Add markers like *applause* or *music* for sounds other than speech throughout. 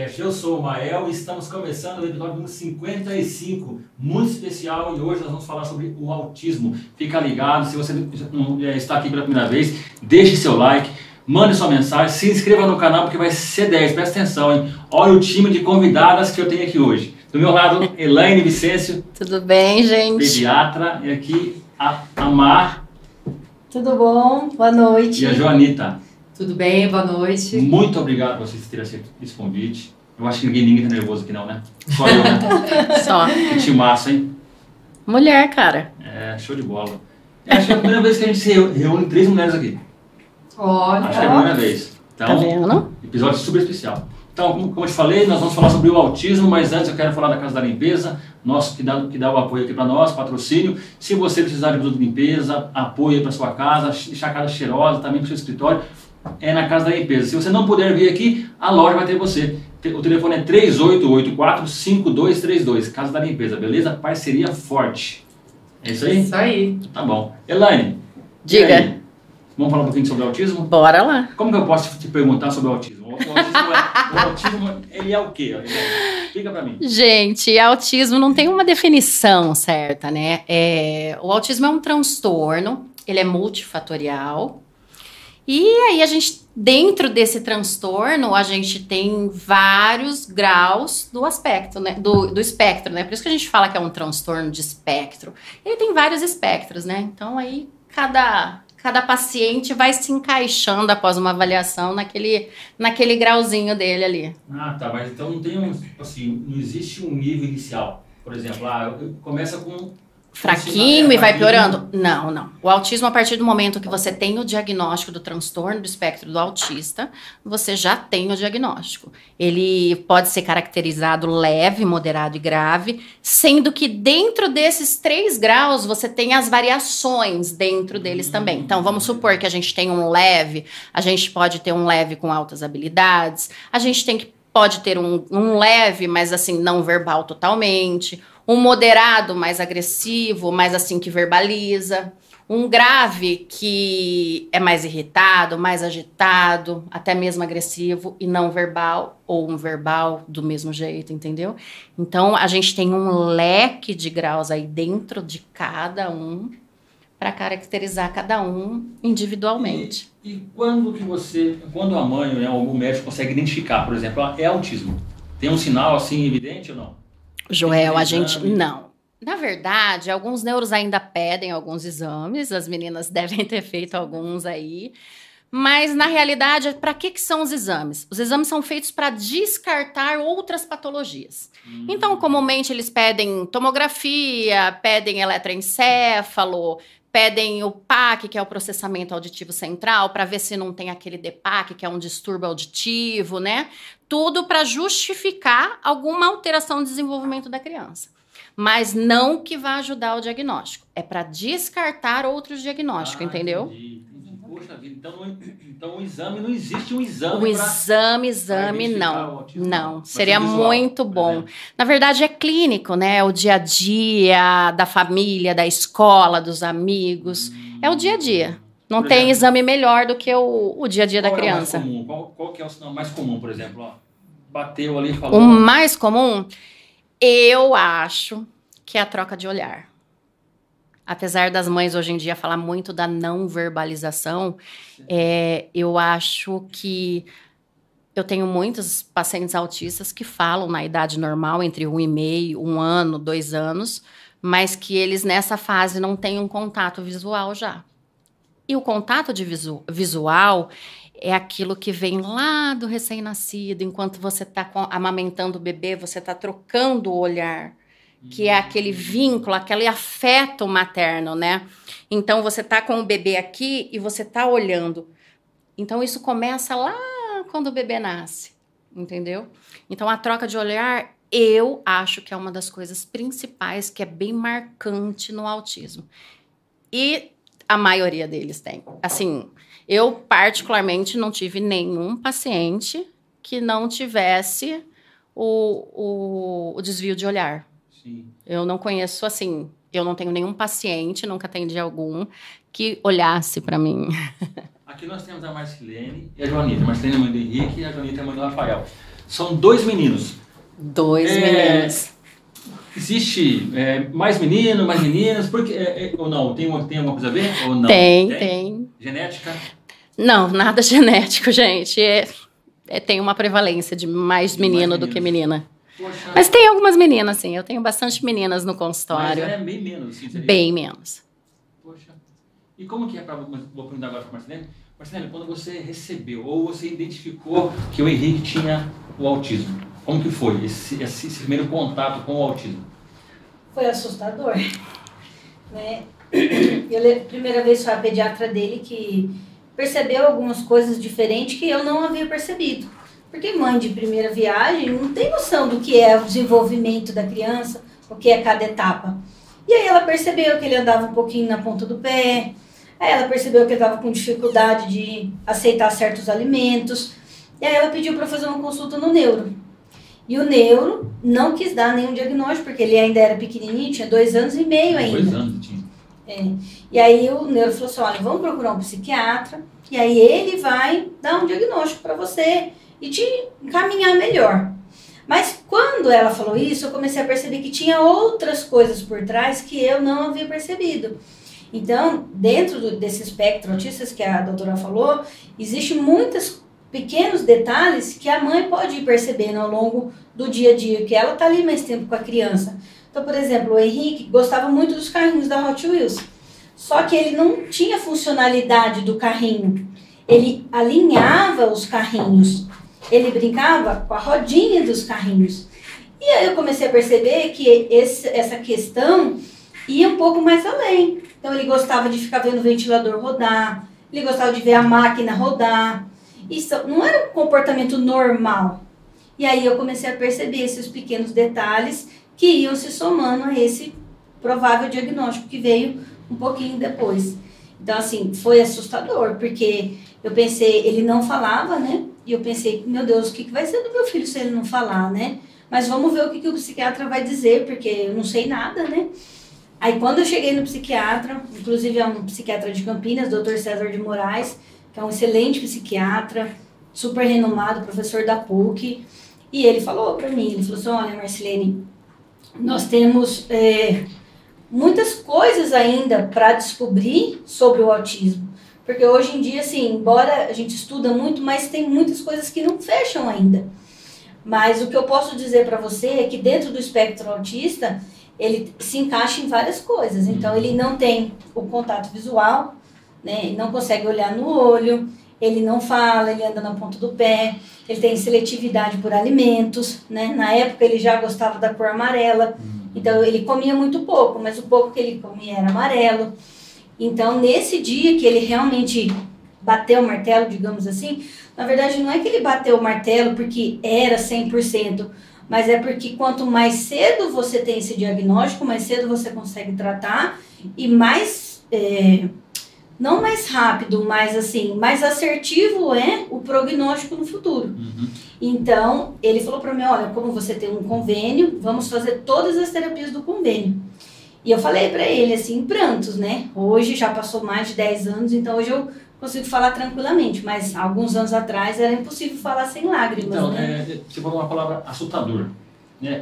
Podcast. Eu sou o Mael e estamos começando o episódio número 55, muito especial, e hoje nós vamos falar sobre o autismo. Fica ligado, se você está aqui pela primeira vez, deixe seu like, mande sua mensagem, se inscreva no canal porque vai ser 10, presta atenção, hein? Olha o time de convidadas que eu tenho aqui hoje. Do meu lado, Elaine Vicêncio. Tudo bem, gente? Pediatra. E aqui, a Amar. Tudo bom? Boa noite. E a Joanita. Tudo bem? Boa noite. Muito obrigado por vocês terem aceito esse convite. Eu acho que ninguém, ninguém tá nervoso aqui não, né? Só eu, né? *laughs* Só. Que time massa, hein? Mulher, cara. É, show de bola. Eu acho que é a primeira vez que a gente se reúne três mulheres aqui. Olha. Acho que é a primeira vez. Então, Tá vendo? episódio super especial. Então, como, como eu te falei, nós vamos falar sobre o autismo, mas antes eu quero falar da Casa da Limpeza, nosso que dá, que dá o apoio aqui para nós, patrocínio. Se você precisar de produto de limpeza, apoio para sua casa, deixar a casa cheirosa, também para o seu escritório, é na Casa da Limpeza. Se você não puder vir aqui, a loja vai ter você. O telefone é 3884-5232, Casa da Limpeza, beleza? Parceria forte. É isso aí? Isso aí. Tá bom. Elaine, Diga. Vamos falar um pouquinho sobre o autismo? Bora lá. Como que eu posso te perguntar sobre o autismo? O autismo, é, o *laughs* autismo ele é o quê? Explica pra mim. Gente, autismo não tem uma definição certa, né? É, o autismo é um transtorno, ele é multifatorial. E aí a gente, dentro desse transtorno, a gente tem vários graus do aspecto, né? Do, do espectro, né? Por isso que a gente fala que é um transtorno de espectro. Ele tem vários espectros, né? Então aí cada cada paciente vai se encaixando após uma avaliação naquele, naquele grauzinho dele ali. Ah, tá, mas então não tem um, assim, não existe um nível inicial. Por exemplo, ah, eu- começa com Fraquinho e vai piorando? Não, não. O autismo, a partir do momento que você tem o diagnóstico do transtorno do espectro do autista, você já tem o diagnóstico. Ele pode ser caracterizado leve, moderado e grave, sendo que dentro desses três graus você tem as variações dentro deles também. Então, vamos supor que a gente tem um leve, a gente pode ter um leve com altas habilidades, a gente tem que pode ter um, um leve, mas assim, não verbal totalmente, um moderado mais agressivo, mais assim que verbaliza, um grave que é mais irritado, mais agitado, até mesmo agressivo e não verbal, ou um verbal do mesmo jeito, entendeu? Então a gente tem um leque de graus aí dentro de cada um para caracterizar cada um individualmente. E, e quando que você, quando a mãe né, ou algum médico consegue identificar, por exemplo, ah, é autismo? Tem um sinal assim evidente ou não? Joel, a gente não. Na verdade, alguns neuros ainda pedem alguns exames, as meninas *laughs* devem ter feito alguns aí. Mas na realidade, para que, que são os exames? Os exames são feitos para descartar outras patologias. Então, comumente eles pedem tomografia, pedem eletroencefalo, pedem o PAC, que é o processamento auditivo central, para ver se não tem aquele DEPAC, que é um distúrbio auditivo, né? Tudo para justificar alguma alteração no desenvolvimento da criança. Mas não que vá ajudar o diagnóstico. É para descartar outros diagnósticos, Ah, entendeu? entendi. Poxa vida, então, não- então o exame não existe um exame O exame, exame, o não. Não, Mas seria é visual, muito bom. Na verdade, é clínico, né? É o dia a dia da família, da escola, dos amigos. É o dia a dia. Não Por tem exemplo, exame melhor do que o, o dia a dia da é o mais criança. comum? Qual, qual que é o sinal mais comum, por exemplo? Ó, bateu ali e O falou. mais comum, eu acho que é a troca de olhar. Apesar das mães hoje em dia falar muito da não verbalização, é, eu acho que eu tenho muitos pacientes autistas que falam na idade normal, entre um e meio, um ano, dois anos, mas que eles nessa fase não têm um contato visual já. E o contato de visu- visual é aquilo que vem lá do recém-nascido, enquanto você está amamentando o bebê, você está trocando o olhar, que é aquele vínculo, aquele afeto materno, né? Então você tá com o bebê aqui e você tá olhando. Então isso começa lá quando o bebê nasce, entendeu? Então a troca de olhar, eu acho que é uma das coisas principais que é bem marcante no autismo. E a maioria deles tem. Assim, eu particularmente não tive nenhum paciente que não tivesse o, o, o desvio de olhar. Sim. Eu não conheço assim. Eu não tenho nenhum paciente, nunca atendi algum que olhasse para mim. *laughs* Aqui nós temos a Marcelene e a Joanita. A Marcelene é a mãe do Henrique e a Joanita é mãe do Rafael. São dois meninos. Dois É, meninos. Existe é, mais menino, mais meninas? Porque, é, é, ou não? Tem, tem alguma coisa a ver? Ou não? Tem, tem. Genética? Não, nada *laughs* genético, gente. É, é- tem uma prevalência de mais menino do meninos. que menina. Poxa, Mas tem algumas meninas, sim. Eu tenho bastante meninas no mas consultório. é bem menos. Assim, seria. Bem menos. Poxa. E como que é para vou perguntar agora para Marcelene? Marcelene, quando você recebeu ou você identificou que o Henrique tinha o autismo, como que foi esse, esse, esse primeiro contato com o autismo? Foi assustador. *laughs* Né? Eu, primeira vez foi a pediatra dele que percebeu algumas coisas diferentes que eu não havia percebido. Porque mãe de primeira viagem não tem noção do que é o desenvolvimento da criança, o que é cada etapa. E aí ela percebeu que ele andava um pouquinho na ponta do pé, aí ela percebeu que ele estava com dificuldade de aceitar certos alimentos, e aí ela pediu para fazer uma consulta no neuro. E o neuro não quis dar nenhum diagnóstico, porque ele ainda era pequenininho, tinha dois anos e meio ainda. Dois anos tinha. E aí o neuro falou assim, olha, vamos procurar um psiquiatra, e aí ele vai dar um diagnóstico para você e te encaminhar melhor. Mas quando ela falou isso, eu comecei a perceber que tinha outras coisas por trás que eu não havia percebido. Então, dentro do- desse espectro autistas que a doutora falou, existem muitos pequenos detalhes que a mãe pode ir percebendo ao longo do dia a dia, que ela está ali mais tempo com a criança. Então, por exemplo, o Henrique gostava muito dos carrinhos da Hot Wheels. Só que ele não tinha funcionalidade do carrinho. Ele alinhava os carrinhos. Ele brincava com a rodinha dos carrinhos. E aí eu comecei a perceber que esse, essa questão ia um pouco mais além. Então ele gostava de ficar vendo o ventilador rodar, ele gostava de ver a máquina rodar. Isso não era um comportamento normal. E aí eu comecei a perceber esses pequenos detalhes que iam se somando a esse provável diagnóstico que veio um pouquinho depois. Então, assim, foi assustador, porque eu pensei, ele não falava, né? E eu pensei, meu Deus, o que, vai ser do meu filho se ele não falar, né? Mas vamos ver o que, que o psiquiatra vai dizer, porque eu não sei nada, né? Aí, quando eu cheguei no psiquiatra, inclusive é um psiquiatra de Campinas, Dr. César de Moraes, que é um excelente psiquiatra, super renomado, professor da PUC, e ele falou para mim, ele falou assim, olha, Marcelene, nós temos é, muitas coisas ainda para descobrir sobre o autismo. Porque hoje em dia, assim, embora a gente estuda muito, mas tem muitas coisas que não fecham ainda. Mas o que eu posso dizer para você é que dentro do espectro autista, ele se encaixa em várias coisas. Então, ele não tem o contato visual, né? Ele não consegue olhar no olho, ele não fala, ele anda na ponta do pé, ele tem seletividade por alimentos, né? Na época ele já gostava da cor amarela, então ele comia muito pouco, mas o pouco que ele comia era amarelo. Então nesse dia que ele realmente bateu o martelo, digamos assim, na verdade não é que ele bateu o martelo porque era 100%, mas é porque quanto mais cedo você tem esse diagnóstico, mais cedo você consegue tratar e mais é, não mais rápido, mas assim, mais assertivo é o prognóstico no futuro. Uhum. Então, ele falou para mim, olha, como você tem um convênio, vamos fazer todas as terapias do convênio. E eu falei para ele assim, em prantos, né? Hoje já passou mais de 10 anos, então hoje eu consigo falar tranquilamente, mas alguns anos atrás era impossível falar sem lágrimas, Então, né? é, você falou uma palavra assustador, né?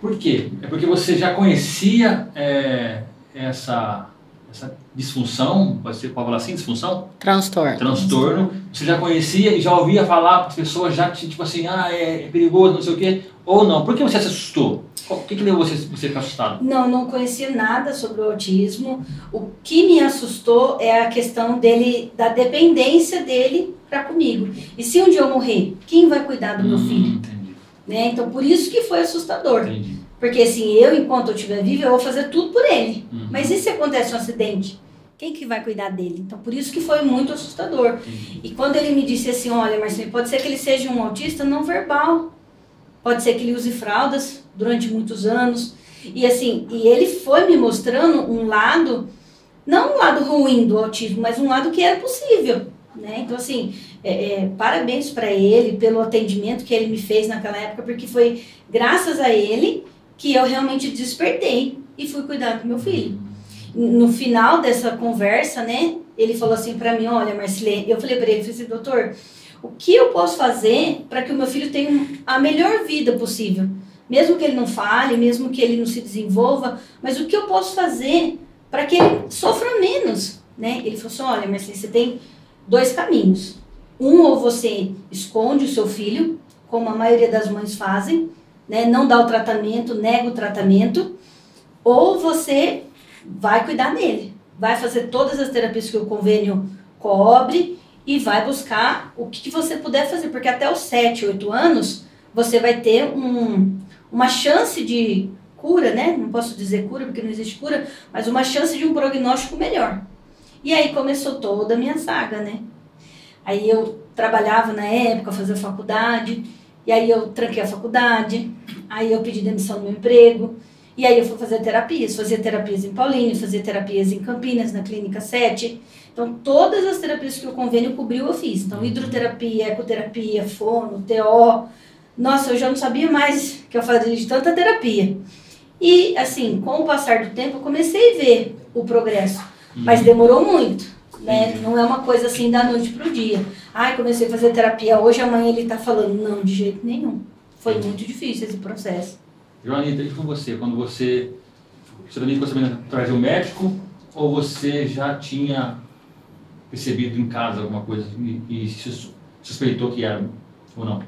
Por quê? É porque você já conhecia é, essa, essa disfunção, pode ser pode falar assim, disfunção? Transtorno. transtorno, você já conhecia e já ouvia falar as pessoas já tipo assim, ah, é, é perigoso, não sei o quê, ou não? Por que você se assustou? O que, que levou você, você ficar assustado? Não, não conhecia nada sobre o autismo. O que me assustou é a questão dele, da dependência dele para comigo. E se um dia eu morrer, quem vai cuidar do meu Hum, filho? Entendi, Né? Então, por isso que foi assustador. entendi. Porque assim, eu, enquanto eu estiver viva, eu vou fazer tudo por ele. Uhum, Mas e se acontece um acidente? Quem que vai cuidar dele? Então, por isso que foi muito assustador. E quando ele me disse assim, olha, Marcelo, pode ser que ele seja um autista não verbal. Pode ser que ele use fraldas durante muitos anos. E assim, e ele foi me mostrando um lado, não um lado ruim do autismo, mas um lado que era possível. Né? Então, assim, é, é, parabéns para ele pelo atendimento que ele me fez naquela época, porque foi graças a ele que eu realmente despertei e fui cuidar do meu filho. No final dessa conversa, né, ele falou assim para mim, olha, Marcilene, eu falei para ele, falei assim, doutor, o que eu posso fazer para que o meu filho tenha a melhor vida possível? Mesmo que ele não fale, mesmo que ele não se desenvolva, mas o que eu posso fazer para que ele sofra menos, né? Ele falou assim, olha, Marcilene, você tem dois caminhos. Um, ou você esconde o seu filho, como a maioria das mães fazem, né? Não dá o tratamento, nega o tratamento, ou você vai cuidar dele, vai fazer todas as terapias que o convênio cobre e vai buscar o que, que você puder fazer, porque até os 7, 8 anos você vai ter um, uma chance de cura, né? Não posso dizer cura porque não existe cura, mas uma chance de um prognóstico melhor. E aí começou toda a minha saga, né? Aí eu trabalhava na época, fazia faculdade, e aí eu tranquei a faculdade, aí eu pedi demissão do meu emprego, e aí eu fui fazer terapias, fazia terapias em Paulínia, fazia terapias em Campinas, na Clínica 7. Então, todas as terapias que o convênio cobriu, eu fiz. Então, hidroterapia, ecoterapia, fono, TO. Nossa, eu já não sabia mais que eu fazia de tanta terapia. E, assim, com o passar do tempo, eu comecei a ver o progresso. Mas demorou muito, né? Não é uma coisa assim da noite pro dia. Ai, comecei a fazer terapia hoje, amanhã ele tá falando. Não, de jeito nenhum. Foi muito difícil esse processo. Joanita, e com você? Quando você. Você também ficou sabendo através do médico? Ou você já tinha percebido em casa alguma coisa e, e sus- suspeitou que era ou não?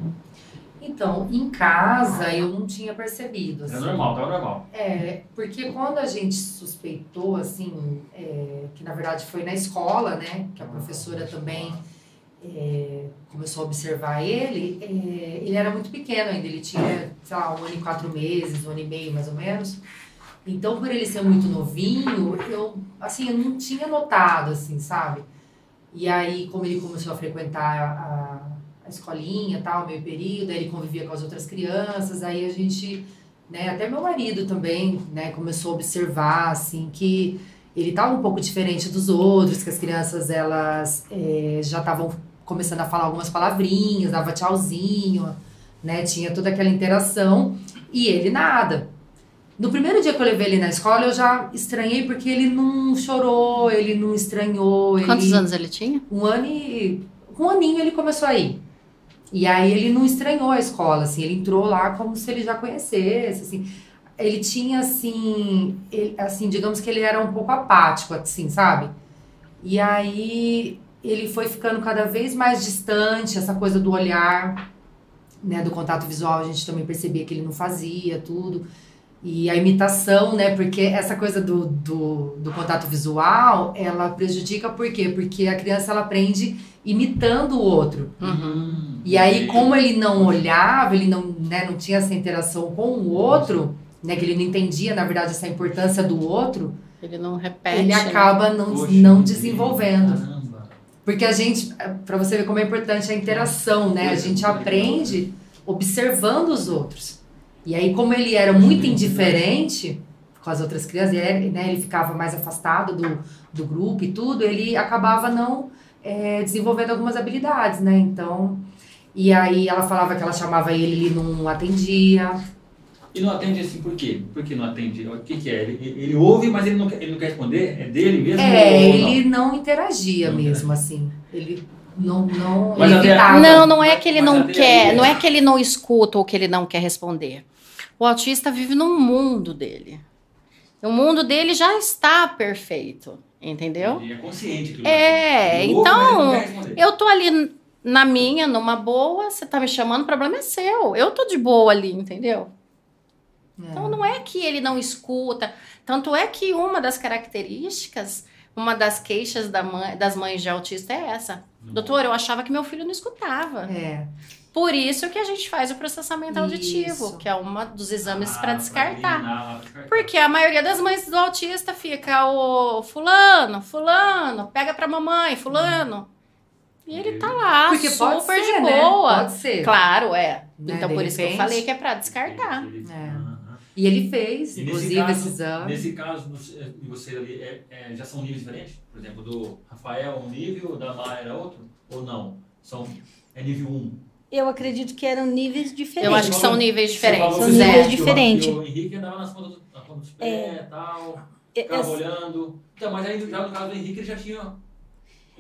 Então, em casa eu não tinha percebido. Era Assim. normal, estava normal. É, porque quando a gente suspeitou, assim, é, que na verdade foi na escola, né? Que a professora também é, começou a observar ele, é, ele era muito pequeno ainda, ele tinha, sei lá, um ano e quatro meses, um ano e meio mais ou menos. Então, por ele ser muito novinho, eu, assim, eu não tinha notado, assim, sabe? E aí, como ele começou a frequentar a, a escolinha, tal, meio período, aí ele convivia com as outras crianças, aí a gente, né, até meu marido também, né, começou a observar, assim, que ele estava um pouco diferente dos outros, que as crianças, elas eh, já estavam começando a falar algumas palavrinhas, dava tchauzinho, né, tinha toda aquela interação, e ele nada. No primeiro dia que eu levei ele na escola, eu já estranhei porque ele não chorou, ele não estranhou. Quantos ele... anos ele tinha? Um ano e... Um aninho ele começou a ir. E aí ele não estranhou a escola, assim. Ele entrou lá como se ele já conhecesse, assim. Ele tinha, assim... Ele, assim, digamos que ele era um pouco apático, assim, sabe? E aí ele foi ficando cada vez mais distante, essa coisa do olhar, né? Do contato visual, a gente também percebia que ele não fazia, tudo. E a imitação, né? Porque essa coisa do, do, do contato visual, ela prejudica por quê? Porque a criança, ela aprende imitando o outro. Uhum. E aí, como ele não olhava, ele não, né, não tinha essa interação com o outro, né? Que ele não entendia, na verdade, essa importância do outro, Ele não repete. ele né? acaba não, Poxa, não desenvolvendo. Caramba. Porque a gente, para você ver como é importante a interação, né? A gente aprende observando os outros. E aí, como ele era muito indiferente com as outras crianças, ele, né, ele ficava mais afastado do, do grupo e tudo, ele acabava não é, desenvolvendo algumas habilidades, né? Então, e aí ela falava que ela chamava ele, ele não atendia. E não atende assim por quê? Por que não atende? O que, que é? Ele, ele ouve, mas ele não, quer, ele não quer responder? É dele mesmo? É, ou não? ele não interagia Não mesmo, assim. Ele não, não Mas até- evitava. Não, não é que ele Mas não quer, aí- não é que ele não escuta ou que ele não quer responder. O autista vive num mundo dele. O mundo dele já está perfeito, entendeu? Ele é consciente. que É, ele ouve, então. Eu tô ali na minha, numa boa, você tá me chamando, o problema é seu. Eu tô de boa ali, entendeu? Então não é que ele não escuta. Tanto é que uma das características, uma das queixas da mãe- das mães de autista é essa. Doutor, eu achava que meu filho não escutava. É. Por isso que a gente faz o processamento auditivo, Isso. que é uma dos exames Ah, para descartar. Porque a maioria das mães do autista fica o fulano, fulano, pega pra mamãe, fulano. E ele tá lá, Porque pode super ser, de né? boa. Pode ser. Claro, é. Né, Então de por isso que eu repente. falei que é pra descartar. É. E ele fez, E nesse inclusive, caso- esse exame. Nesse caso de você ali, é- é, já são níveis diferentes? Por exemplo, do Rafael é um nível, da Maia era outro? Ou não? São, é nível 1. Eu acredito que eram níveis diferentes. Eu acho que são níveis diferentes. São níveis diferentes. O Henrique andava nas pontas, do- na ponta dos pés e tal, É, ficava é, olhando. Então, mas aí já no caso do Henrique ele já tinha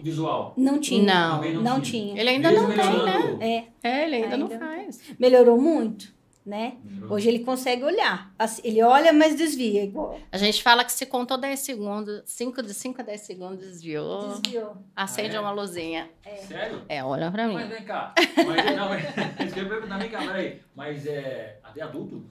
visual? Não tinha. Não. Também Não, tinha. Ele ainda Mesmo não tem, né? É, É, ele ainda, não Ainda não faz. melhorou muito, né? Melhorou. Hoje ele consegue olhar. Assim, Ele olha, mas desvia. Igual. A gente fala que se contou 10 segundos, 5 de 5 a 10 segundos desviou, Desviou. acende Ah, é? uma luzinha. Sério? É, olha pra mim. Mas vem cá. *laughs* Mas, não, mas, *laughs* eu ia perguntar, vem cá, peraí. Mas é. Até adulto?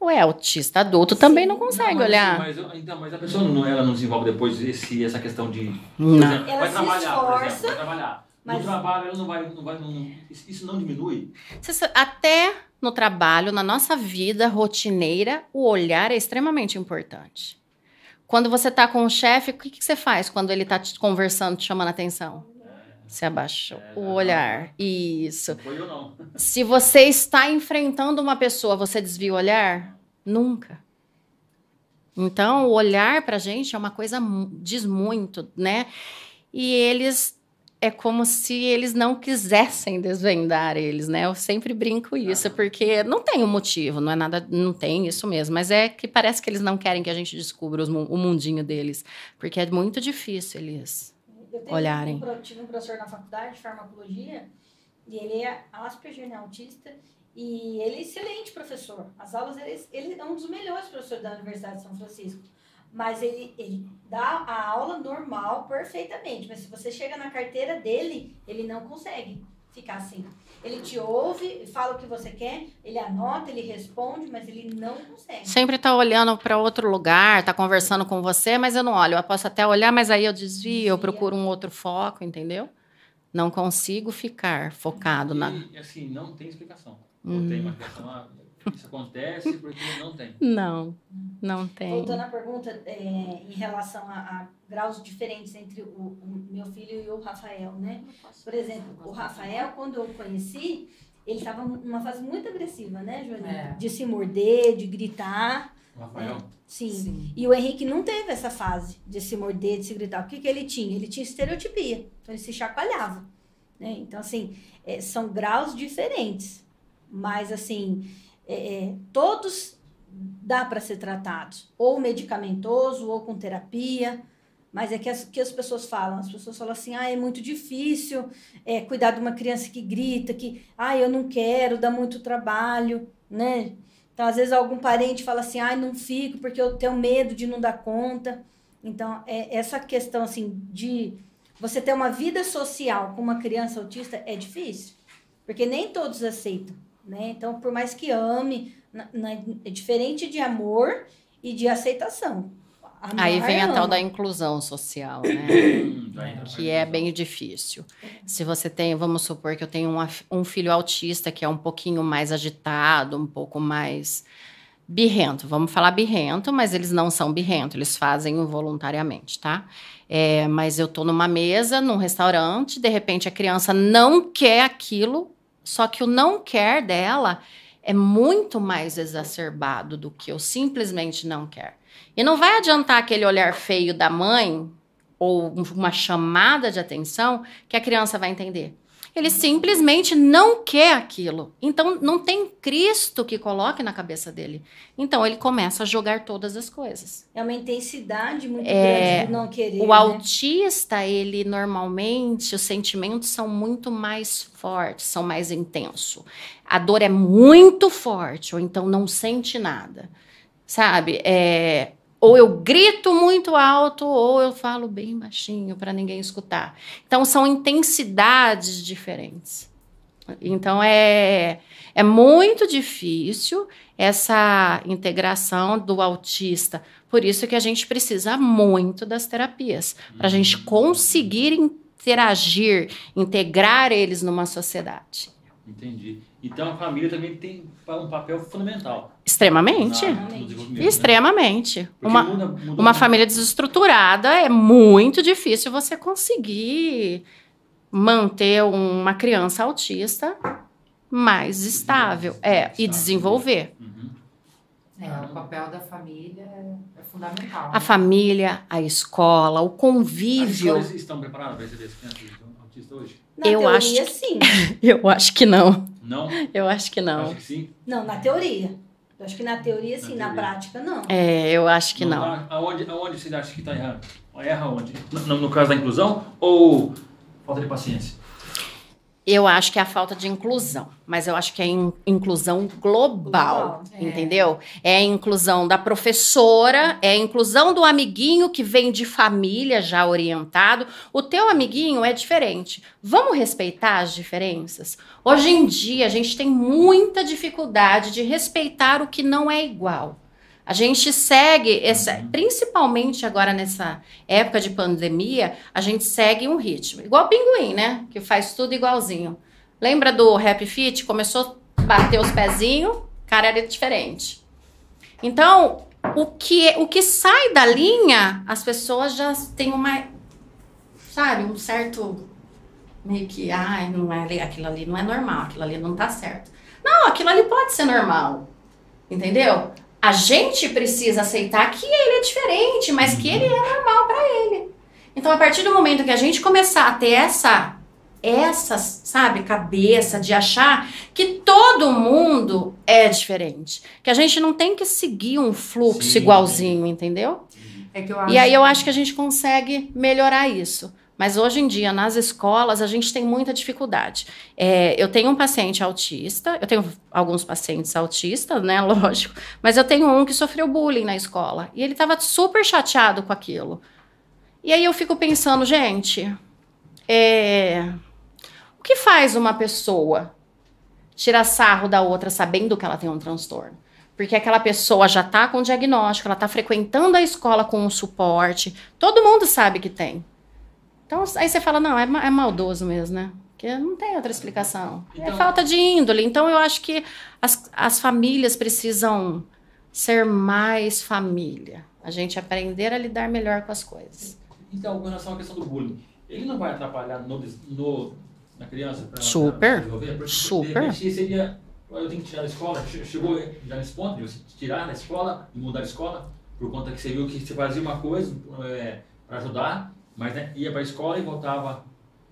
Ué, autista adulto também não consegue Não, mas, olhar. Mas, então, mas a pessoa não, ela não desenvolve depois esse, essa questão de. Não. exemplo, Ela vai se trabalhar, por exemplo, esforça, vai trabalhar. No mas- trabalho ela não vai. Não vai não, isso, não diminui? Você Até no trabalho, na nossa vida rotineira, o olhar é extremamente importante. Quando você está com o chefe, o que, que você faz quando ele está te conversando, te chamando a atenção? Você abaixa É, o olhar. Isso. Se você está enfrentando uma pessoa, você desvia o olhar? Nunca. Então, o olhar pra gente é uma coisa diz muito, né? E eles é como se eles não quisessem desvendar eles, né? Eu sempre brinco isso, Aham. porque não tem um motivo, não é nada, não tem isso mesmo, mas é que parece que eles não querem que a gente descubra os o mundinho deles, porque é muito difícil eles. Eu tenho Olharem. Um, pro- tive um professor na faculdade de farmacologia e ele é Asperger, né, autista, e ele é excelente professor. As aulas, ele, ele é um dos melhores professores da Universidade de São Francisco. Mas ele, ele dá a aula normal perfeitamente. Mas se você chega na carteira dele, ele não consegue ficar assim. Ele te ouve, fala o que você quer, ele anota, ele responde, mas ele não consegue. Sempre tá olhando para outro lugar, tá conversando com você, mas eu não olho. Eu posso até olhar, mas aí eu desvio, eu Desvia. procuro um outro foco, entendeu? Não consigo ficar focado na. E, assim, não tem explicação. Não tem uma questão. Isso acontece porque não tem. Não, não tem. Voltando à pergunta é, em relação a, a graus diferentes entre o, o meu filho e o Rafael, né? Por exemplo, o Rafael, quando eu o conheci, ele estava numa fase muito agressiva, né, Joaninha? É. De se morder, de gritar. O Rafael. Sim. Sim. E o Henrique não teve essa fase de se morder, de se gritar. O que, que ele tinha? Ele tinha estereotipia. Então, ele se chacoalhava. Né? Então, assim, é, são graus diferentes. Mas, assim, é, é, todos dá para ser tratados. Ou medicamentoso, ou com terapia. Mas é que as, que as pessoas falam. As pessoas falam assim, ah, é muito difícil é, cuidar de uma criança que grita, que, ah, eu não quero, dá muito trabalho, né? Então, às vezes, algum parente fala assim, ai, não fico porque eu tenho medo de não dar conta. Então, é, essa questão, assim, de você ter uma vida social com uma criança autista é difícil. Porque nem todos aceitam, né? Então, por mais que ame, na- na- é diferente de amor e de aceitação. Amar, Aí vem a tal ama. da inclusão social, né? *coughs* Que é bem difícil. Se você tem, vamos supor que eu tenho uma- um filho autista que é um pouquinho mais agitado, um pouco mais birrento, vamos falar birrento, mas eles não são birrento, eles fazem involuntariamente, tá? É, mas eu tô numa mesa, num restaurante, de repente a criança não quer aquilo, só que o não quer dela é muito mais exacerbado do que eu simplesmente não quer. E não vai adiantar aquele olhar feio da mãe ou uma chamada de atenção que a criança vai entender. Ele simplesmente não quer aquilo. Então não tem Cristo que coloque na cabeça dele. Então ele começa a jogar todas as coisas. É uma intensidade muito É, grande do não querer. O né? autista, ele normalmente, os sentimentos são muito mais fortes, são mais intensos. A dor é muito forte, ou então não sente nada. Sabe? É, ou eu grito muito alto, ou eu falo bem baixinho para ninguém escutar. Então são intensidades diferentes. Então é, é muito difícil essa integração do autista. Por isso que a gente precisa muito das terapias, para a gente conseguir interagir, integrar eles numa sociedade. Entendi. Então a família também tem um papel fundamental. Extremamente. na- no né? Extremamente. Porque Uma, muda- muda uma família desestruturada é muito difícil você conseguir manter uma criança autista mais estável. É, e desenvolver. Uhum. É, o papel da família é, é fundamental. A família, a escola, o As convívio. escolas estão preparadas para receber as crianças autistas hoje? Na eu teoria, acho sim. *laughs* Eu acho que não. Não? Eu acho que não. Acho que sim. Não, na teoria. Eu acho que na teoria sim, na, Na teoria. prática não. É, eu acho que não. tá? Aonde, aonde você acha que está errando? Erra onde? No, no caso da inclusão ou falta de paciência? Eu acho que é a falta de inclusão, mas eu acho que é in- inclusão global, Global, é. entendeu? É a inclusão da professora, é a inclusão do amiguinho que vem de família já orientado. O teu amiguinho é diferente. Vamos respeitar as diferenças? Hoje em dia, a gente tem muita dificuldade de respeitar o que não é igual. A gente segue, essa, principalmente agora nessa época de pandemia, a gente segue um ritmo. Igual o pinguim, né? Que faz tudo igualzinho. Lembra do Happy Fit? Começou a bater os pezinhos, cara era diferente. Então, o que, o que sai da linha, as pessoas já têm uma. Sabe, um certo. Meio que, ai, não é, aquilo ali não é normal, aquilo ali não tá certo. Não, aquilo ali pode ser normal. Entendeu? A gente precisa aceitar que ele é diferente, mas que ele é normal para ele. Então, a partir do momento que a gente começar a ter essa, essa, sabe, cabeça de achar que todo mundo é diferente, que a gente não tem que seguir um fluxo Sim. igualzinho, entendeu? É que eu acho E aí eu acho que a gente consegue melhorar isso. Mas hoje em dia, nas escolas, a gente tem muita dificuldade. É, eu tenho um paciente autista, eu tenho alguns pacientes autistas, né? *laughs* Lógico. Mas eu tenho um que sofreu bullying na escola. E ele estava super chateado com aquilo. E aí eu fico pensando, gente, é, o que faz uma pessoa tirar sarro da outra sabendo que ela tem um transtorno? Porque aquela pessoa já está com diagnóstico, ela está frequentando a escola com um suporte, todo mundo sabe que tem. Então, aí você fala, não, é, é maldoso mesmo, né? Porque não tem outra explicação. é Então- falta de índole. Então, eu acho que as, as famílias precisam ser mais família. A gente aprender a lidar melhor com as coisas. Então, com relação à questão do bullying, ele não vai atrapalhar no, no- na criança? Pra, Super. pra Super. Seria, eu tenho que tirar da escola, che- chegou já nesse ponto de você tirar da escola e mudar a escola, por conta que você viu que você fazia uma coisa para ajudar, mas né, ia para a escola e voltava,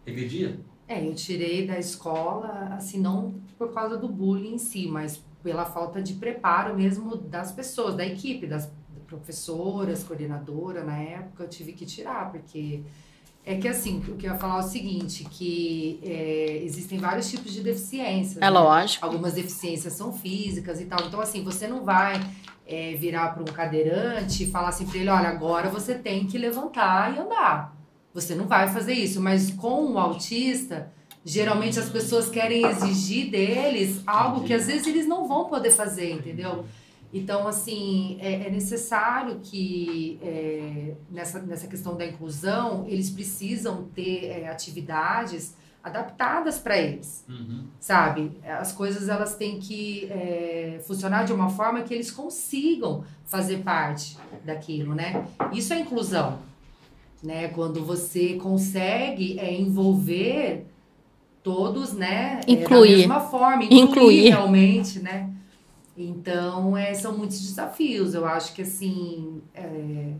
regredia? É, eu tirei da escola, assim, não por causa do bullying em si, mas pela falta de preparo mesmo das pessoas, da equipe, das professoras, coordenadora, na época, eu tive que tirar, porque é que assim, o que eu ia falar é o seguinte, que é, existem vários tipos de deficiências. É né? lógico. Algumas deficiências são físicas e tal. Então, assim, você não vai é, virar para um cadeirante e falar assim para ele: olha, agora você tem que levantar e andar. Você não vai fazer isso. Mas com o autista, geralmente as pessoas querem exigir deles algo que às vezes eles não vão poder fazer, entendeu? Então, assim, é, é necessário que é, nessa, nessa questão da inclusão, eles precisam ter é, atividades adaptadas para eles Uhum. sabe? As coisas elas têm que é, funcionar de uma forma que eles consigam fazer parte daquilo, né? Isso é inclusão, né? Quando você consegue é, envolver todos, né? é, Incluir. da mesma forma, incluir, Incluir. realmente, né? Então, é, são muitos desafios. Eu acho que, assim, é,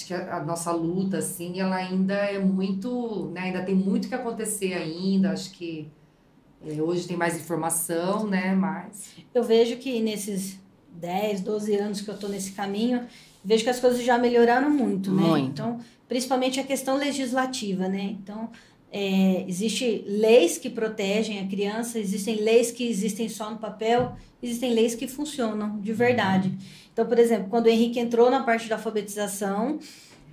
acho que a, a nossa luta, assim, ela ainda é muito, né? Ainda tem muito que acontecer ainda. Acho que é, hoje tem mais informação, né? Mas Eu vejo que nesses 10, 12 anos que eu estou nesse caminho, vejo que as coisas já melhoraram muito, né? Muito. Então, principalmente a questão legislativa, né? Então, é, existe leis que protegem a criança, existem leis que existem só no papel, existem leis que funcionam de verdade. Então, por exemplo, quando o Henrique entrou na parte da alfabetização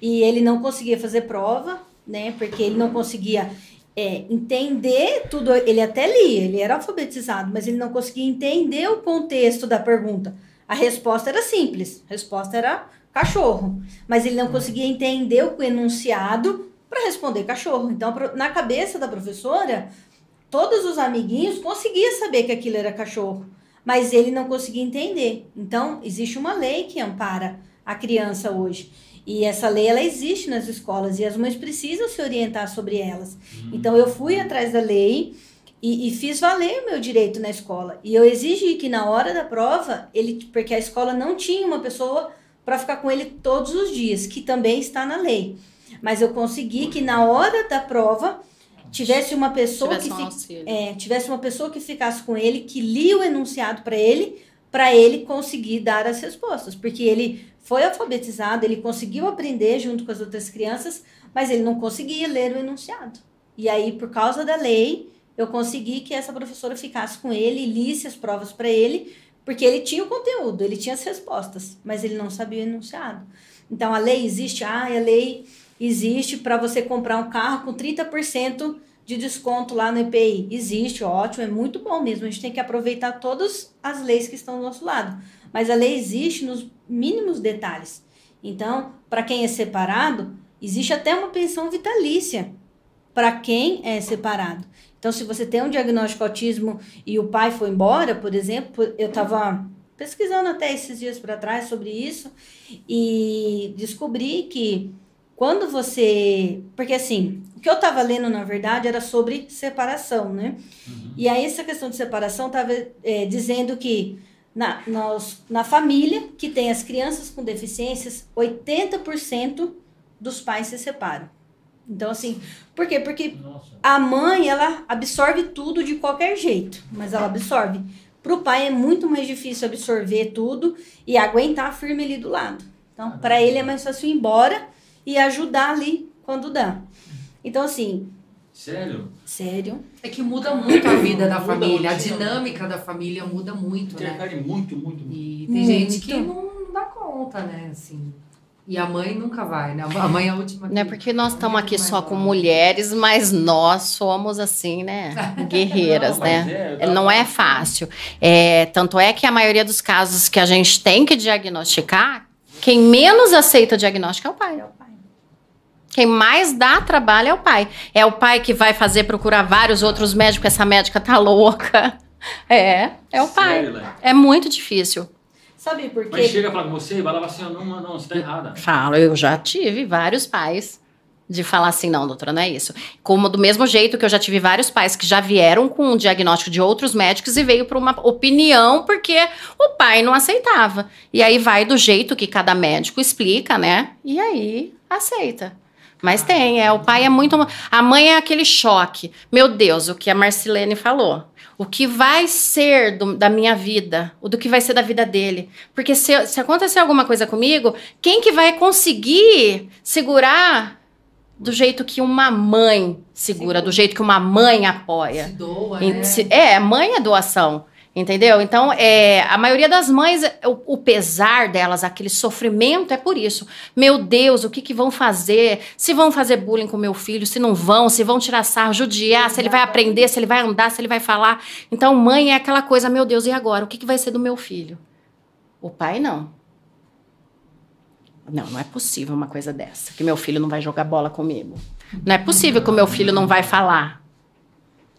e ele não conseguia fazer prova, né? Porque ele não conseguia é, entender tudo. Ele até lia, ele era alfabetizado, mas ele não conseguia entender o contexto da pergunta. A resposta era simples, a resposta era cachorro, mas ele não conseguia entender o enunciado para responder cachorro. Então, na cabeça da professora, todos os amiguinhos conseguiam saber que aquilo era cachorro, mas ele não conseguia entender. Então, existe uma lei que ampara a criança hoje. E essa lei ela existe nas escolas e as mães precisam se orientar sobre elas. Então eu fui atrás da lei e, e fiz valer o meu direito na escola. E eu exigi que na hora da prova, ele, porque a escola não tinha uma pessoa para ficar com ele todos os dias, que também está na lei. Mas eu consegui que na hora da prova tivesse uma pessoa Tivesse que um fi- é, tivesse uma pessoa que ficasse com ele, que lia o enunciado para ele, para ele conseguir dar as respostas, porque ele foi alfabetizado, ele conseguiu aprender junto com as outras crianças, mas ele não conseguia ler o enunciado. E aí, por causa da lei, eu consegui que essa professora ficasse com ele e lisse as provas para ele, porque ele tinha o conteúdo, ele tinha as respostas, mas ele não sabia o enunciado. Então, a lei existe, ah, a lei existe para você comprar um carro com 30% de desconto lá no EPI. Existe, ótimo, é muito bom mesmo. A gente tem que aproveitar todas as leis que estão do nosso lado. Mas a lei existe nos mínimos detalhes. Então, para quem é separado, existe até uma pensão vitalícia para quem é separado. Então, se você tem um diagnóstico autismo e o pai foi embora, por exemplo, eu estava pesquisando até esses dias para trás sobre isso e descobri que quando você. Porque assim, o que eu estava lendo, na verdade, era sobre separação, né? Uhum. E aí, essa questão de separação estava é, dizendo que na, nos, na família que tem as crianças com deficiências, 80% dos pais se separam. Então, assim, por quê? Porque Nossa. a mãe, ela absorve tudo de qualquer jeito, mas ela absorve. Para o pai é muito mais difícil absorver tudo e aguentar firme ali do lado. Então, para ele é mais fácil ir embora e ajudar ali quando dá. Então, assim. Sério? Sério. É que muda muito a vida da *coughs* família, a dinâmica da família muda muito, Interfere né? muito, muito, muito. E tem muito. gente que não dá conta, né? Assim. E a mãe nunca vai, né? A mãe é a última. Não é porque nós estamos aqui só com mulheres, mas nós somos assim, né? *laughs* Guerreiras, não, né? É, não é fácil. É, tanto é que a maioria dos casos que a gente tem que diagnosticar, quem menos aceita o diagnóstico é o pai. É o pai. Quem mais dá trabalho é o pai. É o pai que vai fazer procurar vários outros médicos, essa médica tá louca. *laughs* É, é o pai. Sério, é muito difícil. Sabe por quê? Mas chega pra você e fala assim, não, não, não, você tá errada. Falo, eu já tive vários pais de falar assim, não, doutora, não é isso. Como do mesmo jeito que eu já tive vários pais que já vieram com um diagnóstico de outros médicos e veio para uma opinião porque o pai não aceitava. E aí vai do jeito que cada médico explica, né? E aí aceita. Mas tem, é. O pai é muito. A mãe é aquele choque. Meu Deus, o que a Marcelene falou. O que vai ser do, da minha vida, o do que vai ser da vida dele. Porque se, se acontecer alguma coisa comigo, quem que vai conseguir segurar do jeito que uma mãe segura, do jeito que uma mãe apoia? Se doa, né? É, mãe é doação. Entendeu? Então, é, a maioria das mães, o, o, pesar delas, aquele sofrimento é por isso. Meu Deus, o que, que vão fazer? Se vão fazer bullying com meu filho, se não vão, se vão tirar sarro, judiar, se ele vai aprender, se ele vai andar, se ele vai falar. Então, mãe é aquela coisa, meu Deus, e agora? O que, que vai ser do meu filho? O pai não. Não, não é possível uma coisa dessa, que meu filho não vai jogar bola comigo. Não é possível que o meu filho não vai falar.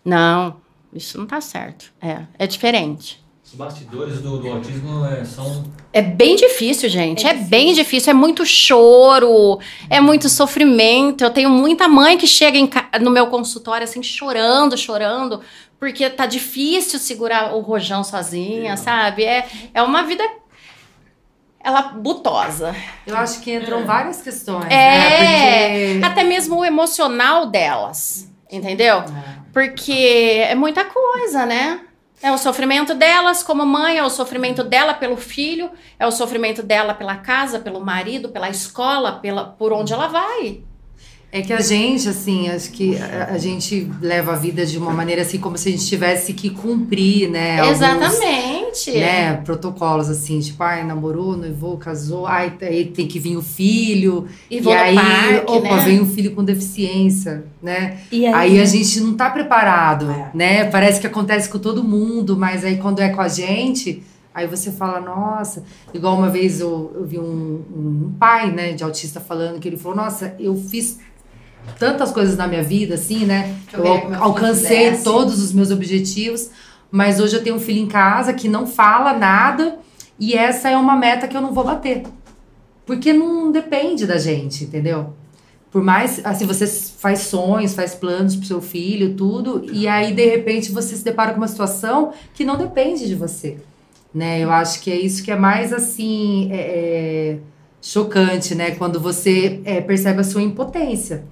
Não. Isso não tá certo. É, é diferente. Os bastidores do, do autismo é, são. É bem difícil, gente. É, é bem difícil. É muito choro, é muito sofrimento. Eu tenho muita mãe que chega em, no meu consultório assim, chorando, chorando, porque tá difícil segurar o rojão sozinha, sabe? É, é uma vida ela butosa. Eu acho que entram é. várias questões. É, né? Porque... até mesmo o emocional delas. Entendeu? É. Porque é muita coisa, né? É o sofrimento delas como mãe, é o sofrimento dela pelo filho, é o sofrimento dela pela casa, pelo marido, pela escola, pela, por onde ela vai. É que a gente, assim, acho que a, a, gente leva a vida de uma maneira assim, como se a gente tivesse que cumprir, né? Alguns, Exatamente. Né, protocolos, assim, tipo, ai, namorou, noivou, casou, ai, aí tem que vir o filho. E, e aí, parque, opa, né? vem um filho com deficiência, né? E aí, aí a gente não tá preparado, é. né? Parece que acontece com todo mundo, mas aí quando é com a gente. Aí você fala, nossa, igual uma vez eu, eu vi um, um pai, né, de autista falando que ele falou, nossa, eu fiz tantas coisas na minha vida, assim, né? Eu, eu alcancei todos os meus objetivos, mas hoje eu tenho um filho em casa que não fala nada e essa é uma meta que eu não vou bater. Porque não depende da gente, entendeu? Por mais, assim, você faz sonhos, faz planos pro seu filho, tudo, e aí, de repente, você se depara com uma situação que não depende de você, né? Eu acho que é isso que é mais, assim, é, é, chocante, né? Quando você é, percebe a sua impotência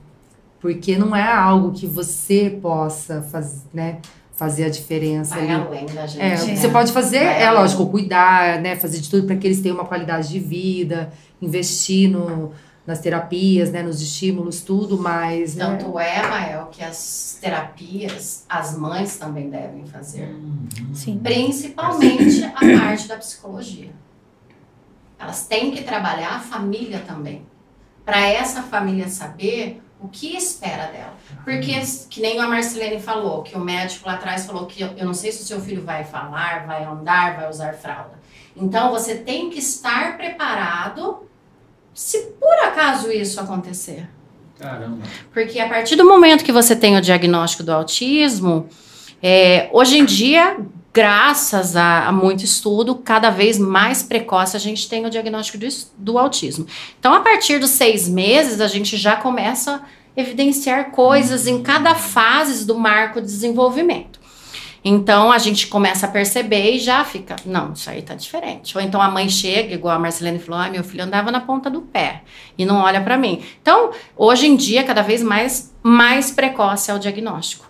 porque não é algo que você possa faz, né, fazer a diferença Vai ali. além da gente. É, né? você pode fazer, Vai é além. lógico, cuidar, né? Fazer de tudo para que eles tenham uma qualidade de vida, investir no, nas terapias, né? Nos estímulos, tudo, mas. né, Tanto é, Mael, que as terapias as mães também devem fazer. Sim. Principalmente a parte da psicologia. Elas têm que trabalhar a família também. Para essa família saber o que espera dela. Porque, que nem a Marcelene falou, que o médico lá atrás falou que eu, não sei se o seu filho vai falar, vai andar, vai usar fralda. Então, você tem que estar preparado se por acaso isso acontecer. Caramba. Porque a partir do momento que você tem o diagnóstico do autismo, é, hoje em dia, graças a, a muito estudo, cada vez mais precoce a gente tem o diagnóstico do, do autismo. Então, a partir dos seis meses, a gente já começa a evidenciar coisas em cada fase do marco de desenvolvimento. Então a gente começa a perceber e já fica, não, isso aí tá diferente. Ou então a mãe chega, igual a Marcelene falou, ah, meu filho andava na ponta do pé e não olha para mim. Então, hoje em dia, cada vez mais, mais precoce é o diagnóstico.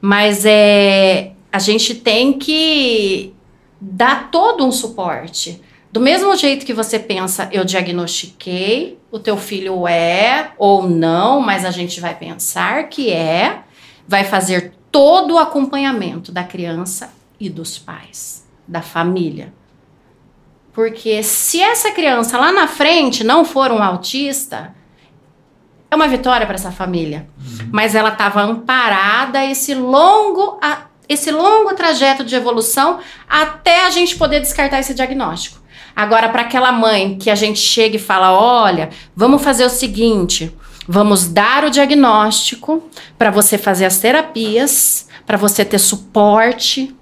Mas é, a gente tem que dar todo um suporte. Do mesmo jeito que você pensa, eu diagnostiquei, o teu filho é ou não, mas a gente vai pensar que é, vai fazer todo o acompanhamento da criança e dos pais, da família. Porque se essa criança lá na frente não for um autista, é uma vitória para essa família. Mas ela estava amparada esse longo, a- esse longo trajeto de evolução até a gente poder descartar esse diagnóstico. Agora, para aquela mãe que a gente chega e fala: olha, vamos fazer o seguinte, vamos dar o diagnóstico para você fazer as terapias, para você ter suporte,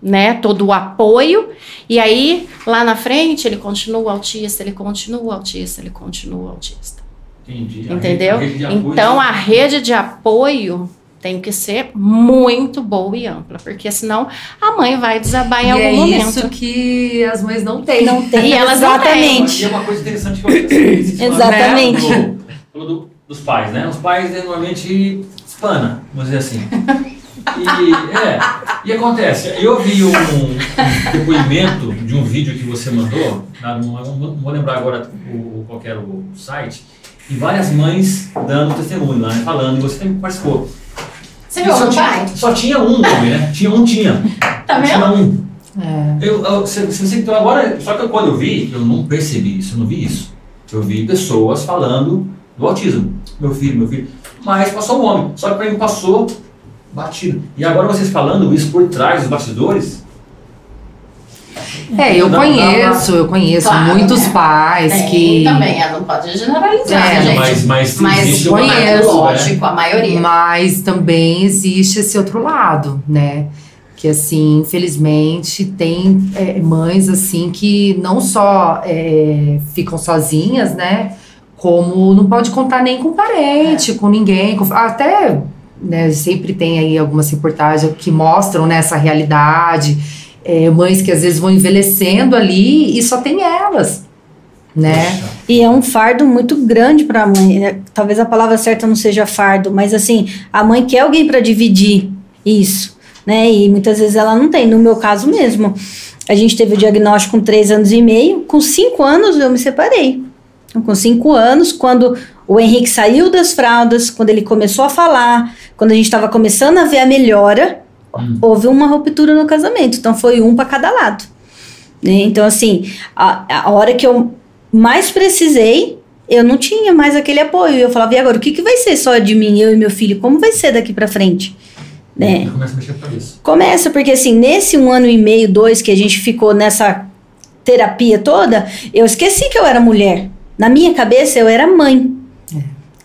né, todo o apoio, e aí lá na frente ele continua autista, ele continua autista, ele continua autista. Entendi. A Entendeu? rede- a rede de apoio- Então a rede de apoio tem que ser muito boa e ampla, porque senão a mãe vai desabar em e algum é momento. isso que as mães não têm. Não tem. E elas não Exatamente. E é uma coisa interessante que eu que vocês falaram, Exatamente. né? Do- Falou do- dos pais, né? Os pais né, normalmente espana, vamos dizer assim. E, é, e acontece, eu vi um, um depoimento de um vídeo que você mandou, não, não- não vou lembrar agora o, qual que era o site, e várias mães dando testemunho lá, né, falando, e você também participou. Você viu só, tinha, só tinha um homem, né? Tinha um, tinha. Tá vendo? Tinha um. É. Eu, eu, se, se então agora, só que quando eu vi, eu não percebi isso, eu não vi isso. Eu vi pessoas falando do autismo. Meu filho, meu filho. Mas passou um homem. Só que pra mim passou batido. E agora vocês falando isso por trás dos bastidores. É, eu dá conheço, eu conheço Claro, muitos né? pais Tem que. também, é, não pode generalizar, É, né, gente? mas, mas, Mas existe conheço, né? lógico, a maioria. Mas também existe esse outro lado, né? Que assim, infelizmente, tem é, mães assim que não só é, ficam sozinhas, né? Como não pode contar nem com parente, com ninguém, com- até né, sempre tem aí algumas reportagens que mostram né, essa realidade, é, mães que às vezes vão envelhecendo ali e só tem elas, né? Poxa, E é um fardo muito grande para a mãe. né? Talvez a palavra certa não seja fardo, mas assim, a mãe quer alguém para dividir isso, né? E muitas vezes ela não tem. No meu caso mesmo, a gente teve o diagnóstico com três anos e meio. Com cinco anos eu me separei. Então, com cinco anos, quando o Henrique saiu das fraldas, quando ele começou a falar, quando a gente estava começando a ver a melhora. Houve uma ruptura no casamento. Então foi um para cada lado. né? Então, assim, a, a hora que eu mais precisei, eu não tinha mais aquele apoio. Eu falava, e agora, o que, que vai ser só de mim, eu e meu filho? Como vai ser daqui para frente? Né? Começa a mexer a cabeça. Começa, porque assim, nesse um ano e meio, dois, que a gente ficou nessa terapia toda, eu esqueci que eu era mulher. Na minha cabeça, eu era mãe.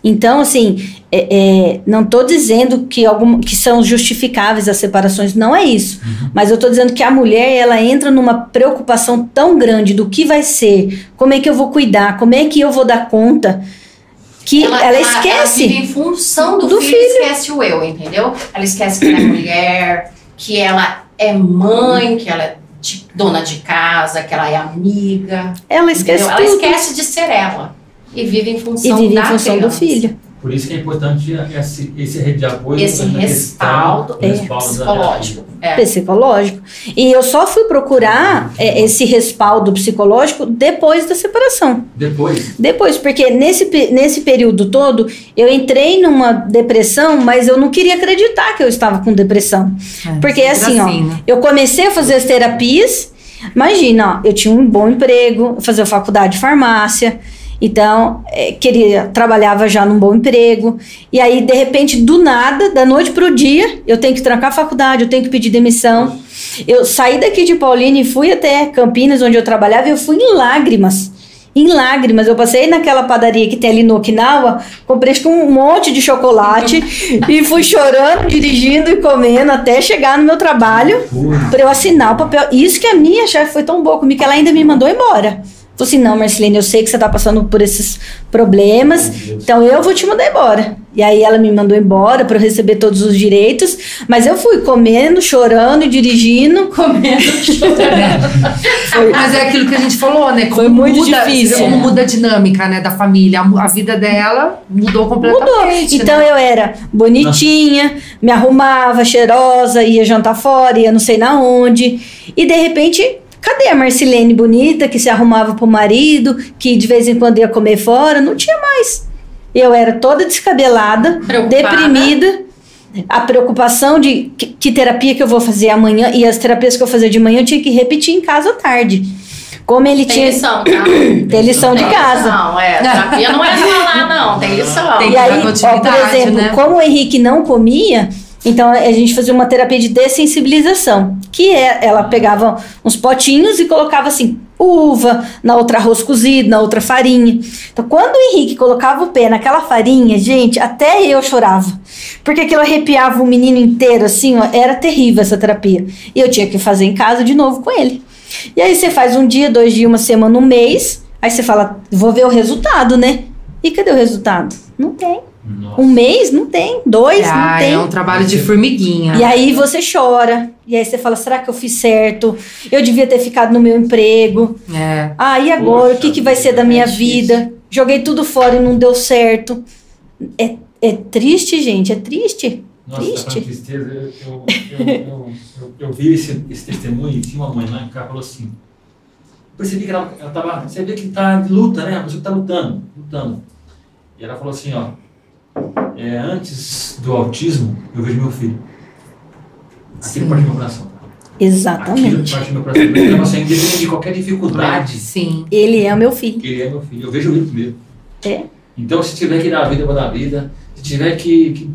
Então, assim, é, é, não estou dizendo que, algum, que são justificáveis as separações, não é isso. Mas eu estou dizendo que a mulher, ela entra numa preocupação tão grande do que vai ser, como é que eu vou cuidar, como é que eu vou dar conta, que ela, esquece. vive em função do, do filho, esquece o eu, entendeu? Ela esquece que ela é mulher, que ela é mãe, que ela é de- dona de casa, que ela é amiga. ela esquece? Ela esquece de ser ela. E vive em E função vive da em função do criança. filho. Por isso que é importante esse, esse rede de apoio. Esse na respaldo, é, respaldo psicológico. É. Psicológico. E eu só fui procurar é, esse respaldo psicológico depois da separação. Depois, Depois, porque nesse, nesse período todo eu entrei numa depressão, mas eu não queria acreditar que eu estava com depressão. Porque sempre assim, ó, né? eu comecei a fazer as terapias. Imagina, ó, eu tinha um bom emprego, fazia faculdade de farmácia. Então, eh, queria, trabalhava já num bom emprego. E aí, de repente, do nada, da noite pro dia, eu tenho que trancar a faculdade, eu tenho que pedir demissão. Eu saí daqui de Paulínia e fui até Campinas, onde eu trabalhava, e eu fui em lágrimas. Em lágrimas. Eu passei naquela padaria que tem ali no Okinawa, comprei um monte de chocolate *laughs* e fui chorando, dirigindo e comendo até chegar no meu trabalho para eu assinar o papel. Isso que a minha chefe foi tão boa comigo que ela ainda me mandou embora. Falou assim: não, Marcelene, eu sei que você tá passando por esses problemas, então eu vou te mandar embora. E aí ela me mandou embora para eu receber todos os direitos, mas eu fui comendo, chorando e dirigindo. *laughs* Comendo, chorando. *laughs* Mas é aquilo que a gente falou, né? Como Foi muito muda, difícil. Como muda a dinâmica, né, da família. A, a vida dela mudou completamente. Mudou. Então né? eu era bonitinha, me arrumava, cheirosa, ia jantar fora, ia não sei na onde. E de repente, cadê a Marcelene bonita que se arrumava pro marido, que de vez em quando ia comer fora? Não tinha mais. Eu era toda descabelada, Preocupada. deprimida. A preocupação de que, que terapia que eu vou fazer amanhã e as terapias que eu fazia de manhã eu tinha que repetir em casa à tarde. Como ele Tem tinha lição, tá? *coughs* tem lição de Tem casa. lição, é. Terapia não é falar, não. Tem lição. Tem E aí, ó, por exemplo, né? como o Henrique não comia, então a gente fazia uma terapia de dessensibilização, que é, ela pegava uns potinhos e colocava assim, uva, na outra arroz cozido, na outra farinha. Então, quando o Henrique colocava o pé naquela farinha, gente, até eu chorava. Porque aquilo arrepiava o menino inteiro, assim, ó, era terrível essa terapia. E eu tinha que fazer em casa de novo com ele. E aí você faz um dia, dois dias, uma semana, um mês, aí você fala, vou ver o resultado, né? E cadê o resultado? Não tem. Nossa. Um mês? Não tem. Dois? não Ah, tem. é um trabalho de formiguinha. E aí você chora. E aí você fala, será que eu fiz certo? Eu devia ter ficado no meu emprego. É. Ah, e agora? Poxa o que, que vai ser da minha é vida? Joguei tudo fora e não deu certo. É, é triste, gente. É triste. Nossa, Triste. tá tristeza. Eu, eu, eu, eu, eu, eu vi esse, esse testemunho e tinha uma mãe lá que ela falou assim. Eu percebi que ela, ela tava. Você vê que tá de luta, né? A pessoa tá lutando, lutando. E ela falou assim, ó. É, antes do autismo, eu vejo meu filho. Aquilo Sim. parte do meu coração. Aquilo Exatamente. parte do meu coração. Porque ela assim, independente de qualquer dificuldade, Sim. Ele é o meu filho. ele é meu filho. Eu vejo ele primeiro. É. Então, se tiver que dar a vida, eu vou dar a vida. Se tiver que, que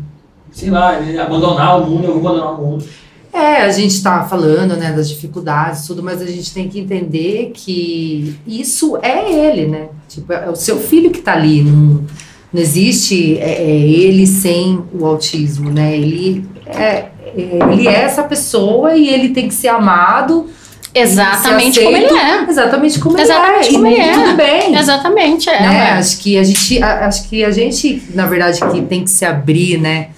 sei lá, abandonar o mundo, eu vou abandonar o mundo. É, a gente tá falando, né, das dificuldades, tudo, mas a gente tem que entender que isso é ele, né? Tipo, é o seu filho que tá ali. Não, não existe é, é, ele sem o autismo, né? Ele é, é- ele é essa pessoa e ele tem que ser amado. Exatamente ser como ele é. Exatamente como Exatamente ele é. como e ele é. tudo bem. Exatamente, é. né? Acho que a gente, acho que a gente, na verdade, que tem que se abrir, né,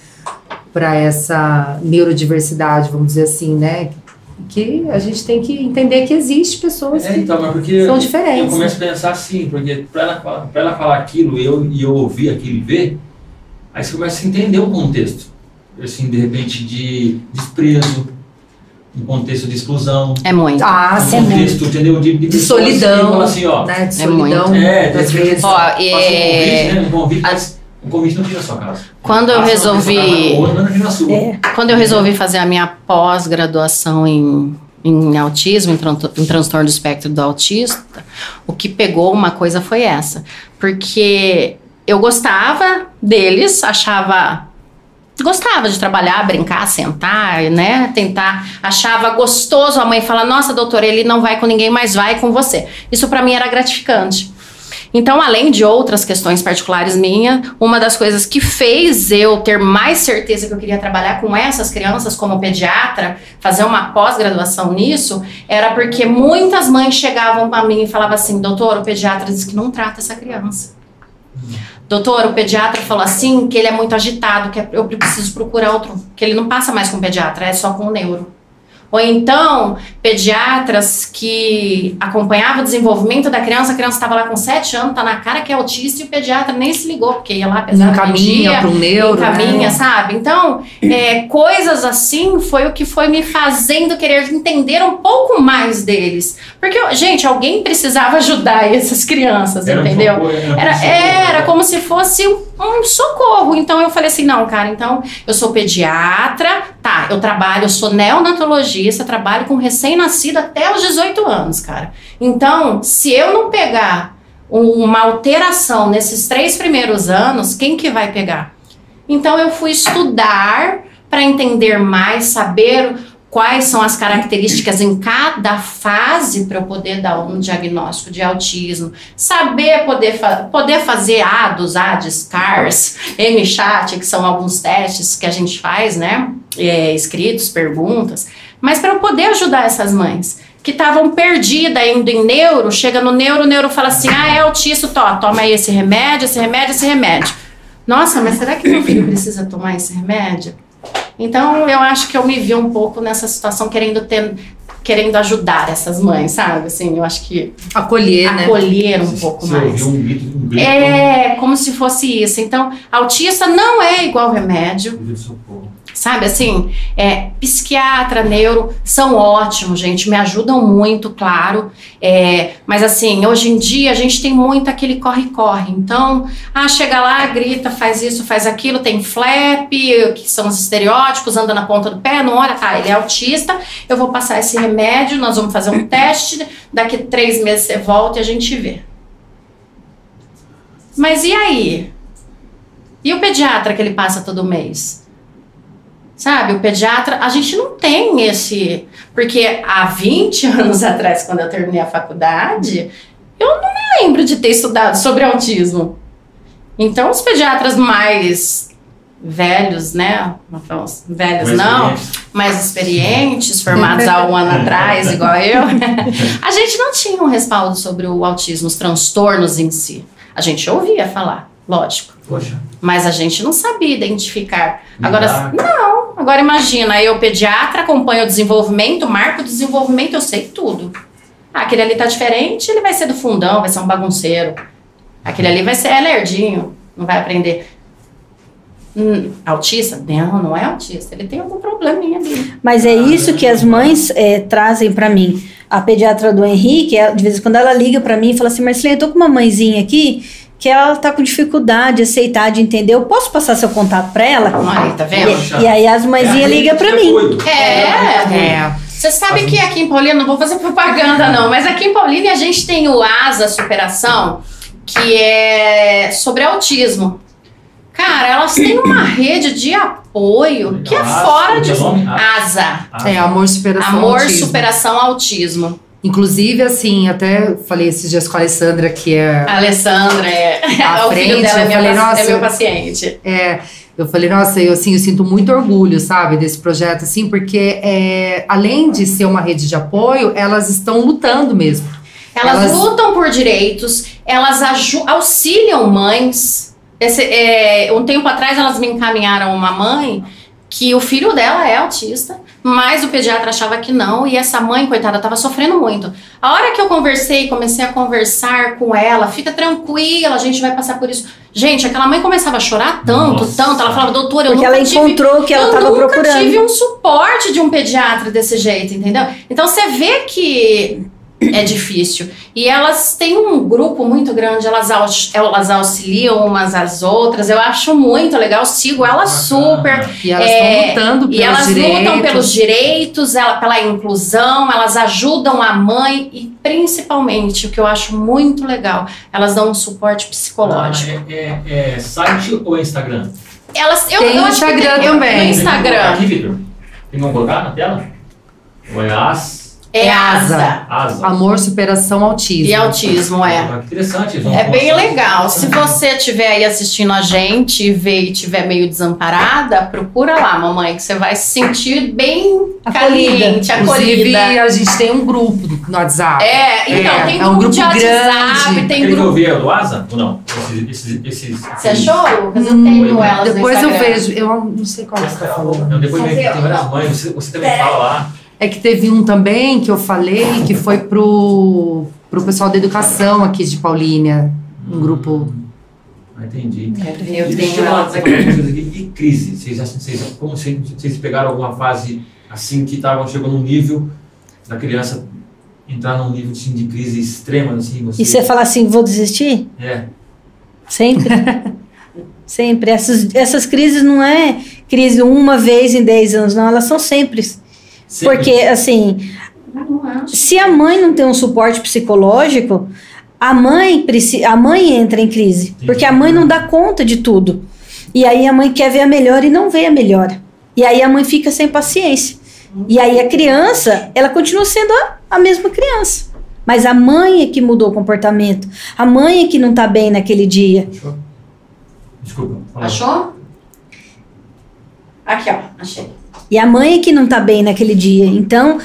para essa neurodiversidade, vamos dizer assim, né? Que a gente tem que entender que existe pessoas É, que então, mas porque são eu diferentes. começo a pensar assim, porque para ela, pra ela falar aquilo e eu, e eu ouvir aquilo e ver, aí você começa a entender o contexto. Assim, de repente, de desprezo, um contexto de exclusão, É muito. Ah, um sim, contexto, entendeu? De, de de solidão, assim, ó, né? De É solidão, muito. É, de- vezes. Ó, passa um é- convite, né? Um convite, mas um convite não na sua casa. Quando eu não resolvi- casa sua. É. Quando eu resolvi fazer a minha pós-graduação em, em autismo, em, tran- em transtorno do espectro do autista, o que pegou uma coisa foi essa. Porque eu gostava deles, achava. Gostava de trabalhar, brincar, sentar, né? Tentar. Achava gostoso a mãe falar: Nossa, doutora, ele não vai com ninguém, mas vai com você. Isso para mim era gratificante. Então, além de outras questões particulares minhas, uma das coisas que fez eu ter mais certeza que eu queria trabalhar com essas crianças como pediatra, fazer uma pós-graduação nisso, era porque muitas mães chegavam para mim e falavam assim: doutor, o pediatra disse que não trata essa criança. Doutor, o pediatra falou assim que ele é muito agitado, que eu preciso procurar outro, que ele não passa mais com o pediatra, é só com o neuro. Ou então, pediatras que acompanhavam o desenvolvimento da criança, a criança estava lá com 7 anos, tá na cara que é autista e o pediatra nem se ligou, porque ia lá pesar Encaminha para um neuro. Encaminha, né? sabe? Então, é, coisas assim foi o que foi me fazendo querer entender um pouco mais deles. Porque, gente, alguém precisava ajudar *laughs* essas crianças, Era um entendeu? era um Era, socorro. era como se fosse um, um socorro. Então eu falei assim: não, cara, então eu sou pediatra, tá, eu trabalho, eu sou neonatologista, trabalho com recém-nascido até os 18 anos, cara. Então, se eu não pegar um- uma alteração nesses três primeiros anos, quem que vai pegar? Então eu fui estudar para entender mais, saber quais são as características em cada fase para eu poder dar um diagnóstico de autismo, saber poder, fa poder fazer ADOS, ADS, CARS, MChat, que são alguns testes que a gente faz, né? É, escritos, perguntas, mas para eu poder ajudar essas mães que estavam perdidas indo em neuro, chega no neuro, o neuro fala assim: ah, é autista, toma aí esse remédio, esse remédio, esse remédio. Nossa, mas será que meu filho precisa tomar esse remédio? Então eu acho que eu me vi um pouco nessa situação querendo ter, querendo ajudar essas mães, sabe? Assim, eu acho que Acolher, né? acolher um Você- pouco mais. um grito, um grito, É como se fosse isso. Então, autista não é igual remédio. Sabe assim, é, psiquiatra, neuro são ótimos, gente, me ajudam muito, claro. É, mas assim, hoje em dia a gente tem muito aquele corre-corre. Então, ah, chega lá, grita, faz isso, faz aquilo, tem flap, que são os estereótipos, anda na ponta do pé, não olha, tá, ele é autista, eu vou passar esse remédio, nós vamos fazer um *laughs* teste, daqui três meses você volta e a gente vê. Mas e aí? E o pediatra que ele passa todo mês? Sabe, o pediatra, a gente não tem esse. Porque há 20 *laughs* anos atrás, quando eu terminei a faculdade, eu não me lembro de ter estudado sobre autismo. Então, os pediatras mais velhos, né? Velhos Mais não, mais experientes, formados há um ano atrás, *laughs* igual eu, a gente não tinha um respaldo sobre o autismo, os transtornos em si. A gente ouvia falar, lógico, Poxa. mas a gente não sabia identificar. Agora, não. Agora imagina, eu pediatra, acompanho o desenvolvimento, marco o desenvolvimento, eu sei tudo. Ah, aquele ali tá diferente, ele vai ser do fundão, vai ser um bagunceiro. Aquele ali vai ser é lerdinho, não vai aprender. Hum, autista? Não, não é autista. Ele tem algum probleminha ali. Mas é isso que as mães é, trazem pra mim. A pediatra do Henrique, ela- de vez em quando ela liga pra mim e fala assim: Marcelinha, eu tô com uma mãezinha aqui que ela tá com dificuldade de aceitar, de entender. Eu posso passar seu contato pra ela? Aí, tá vendo? Poxa. E aí as É mãezinhas rede ligam de pra mim. É, É. Você sabe que aqui em Paulina, não vou fazer propaganda não, mas aqui em Paulina a gente tem o ASA Superação, que é sobre autismo. Cara, elas têm uma rede de apoio que é fora de que é o nome? ASA. Ah, É, amor, superação, Amor, autismo. superação, autismo. Inclusive, assim, até falei esses dias com a Alessandra, que é A Alessandra é, *laughs* o filho frente, dela é, minha falei, nossa, é meu eu- paciente. É, eu falei, nossa, eu, assim, eu sinto muito orgulho, sabe, desse projeto, assim, porque é, além de ser uma rede de apoio, elas estão lutando mesmo. Elas, Elas- lutam por direitos, elas auxiliam mães. Esse, é, um tempo atrás elas me encaminharam uma mãe que o filho dela é autista, mas o pediatra achava que não, e essa mãe, coitada, estava sofrendo muito. A hora que eu conversei, comecei a conversar com ela, fica tranquila, a gente vai passar por isso. Gente, aquela mãe começava a chorar tanto, Nossa. tanto, ela falava, doutora, eu Porque nunca ela tive encontrou o que ela eu estava nunca procurando. tive um suporte de um pediatra desse jeito, entendeu? Então você vê que é difícil. E elas têm um grupo muito grande, elas, aux- elas auxiliam umas às outras. Eu acho muito legal, sigo elas super. E elas É, estão lutando pelos E elas direitos. lutam pelos direitos, ela, pela inclusão, elas ajudam a mãe e principalmente, o que eu acho muito legal, elas dão um suporte psicológico. É, é- é site ou é Instagram? Elas, eu, Tem eu o acho que Instagram tem- eu- também. No Tem como Instagram. Aqui, Vitor? Tem como colocar na tela? Ou é? É É asa. asa. Amor, superação, autismo. E autismo, é. Ah, Interessante. É bem legal. Se você estiver aí assistindo a gente e ver e estiver meio desamparada, procura lá, mamãe, que você vai se sentir bem Acolhida. caliente, Inclusive, acolhida. a gente tem um grupo no WhatsApp. É, então, É, tem é grupo, um grupo de WhatsApp, grande. tem grupo. eu vi é do ASA ou não? Esses, esses, esses, Você achou, Lucas? Eu Hum, tenho elas Depois eu vejo, eu não sei qual que você tá falando. Depois vem, tem várias mães, você, você também fala lá. É que teve um também que eu falei que foi pro, pro pessoal da educação aqui de Paulínia, um grupo. Ah, entendi. Eu E falar uma. E crise? Vocês, vocês, como vocês, vocês pegaram alguma fase assim que estavam chegou num nível da criança entrar num nível assim, de crise extrema assim? Você, E você fala assim, vou desistir? É. Sempre. *laughs* sempre. Essas, essas crises não é crise uma vez em 10 anos, não. Elas são sempre. Sempre. Porque, assim, se a mãe não tem um suporte psicológico, a mãe, a mãe entra em crise. Entendi. Porque a mãe não dá conta de tudo. E aí a mãe quer ver a melhor e não vê a melhor. E aí a mãe fica sem paciência. E aí a criança, ela continua sendo a, a mesma criança. Mas a mãe é que mudou o comportamento. A mãe é que não tá bem naquele dia. Achou? Desculpa. fala. Achou? Aqui, ó. Achei. E a mãe é que não tá bem naquele dia. Então,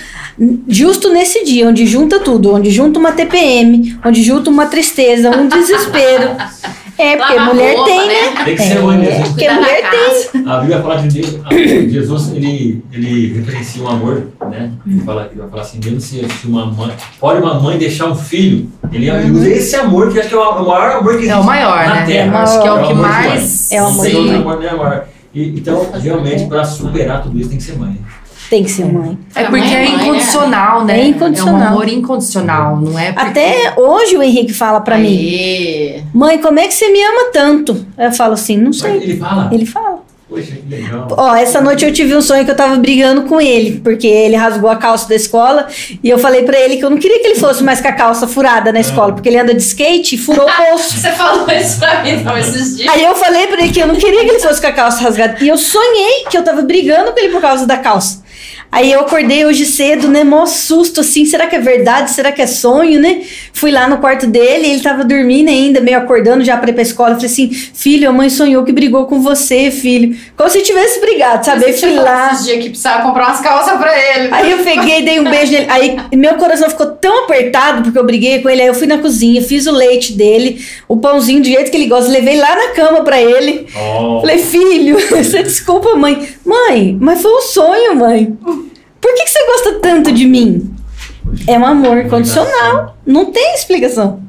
justo nesse dia, onde junta tudo, onde junta uma TPM, onde junta uma tristeza, um desespero. *laughs* É, porque Lavar mulher roupa, tem, né? Tem que ser mãe mesmo. Porque Cuidar da mulher casa. A Bíblia fala de Deus, Jesus, ele, ele referencia um amor, né? Ele, fala, ele vai falar assim, mesmo se, se uma mãe, pode uma mãe deixar um filho, ele, ele usa esse amor, que acho que é o, o maior amor que existe É o maior, na né? Terra. Acho que é o que amor de mais. É o amor outro mãe. amor, né, amor? E, então, realmente, para superar tudo isso, tem que ser mãe. Tem que ser mãe. É porque Mãe é é mãe, né? incondicional, né? É incondicional. É um amor incondicional, não é? porque- Até hoje o Henrique fala pra mim. Mãe, como é que você me ama tanto? Eu falo assim: Não Mas sei. ele fala, Ele fala. Poxa, que legal. Ó, essa noite eu tive um sonho que eu tava brigando com ele, porque ele rasgou a calça da escola e eu falei pra ele que eu não queria que ele fosse mais com a calça furada na escola, porque ele anda de skate e furou o *laughs* bolso. Você falou isso pra mim então, esses dias. Aí eu falei pra ele que eu não queria que ele fosse com a calça rasgada. E eu sonhei que eu tava brigando com ele por causa da calça. Aí eu acordei hoje cedo, né? Mó susto, assim. Será que é verdade? Será que é sonho, né? Fui lá no quarto dele, ele tava dormindo ainda, meio acordando já pra ir pra escola. Eu falei assim: Filho, a mãe sonhou que brigou com você, filho. Como se tivesse brigado, sabe? Aí fui lá. Esses dias que precisava comprar umas calças pra ele. Aí eu peguei, dei um beijo nele. Aí meu coração ficou tão apertado porque eu briguei com ele. Aí eu fui na cozinha, fiz o leite dele, o pãozinho do jeito que ele gosta, levei lá na cama pra ele. Oh, Falei, filho, *laughs* você desculpa, mãe. Mãe, mas foi um sonho, mãe. Por que, que você gosta tanto de mim? É um amor incondicional. Não tem explicação.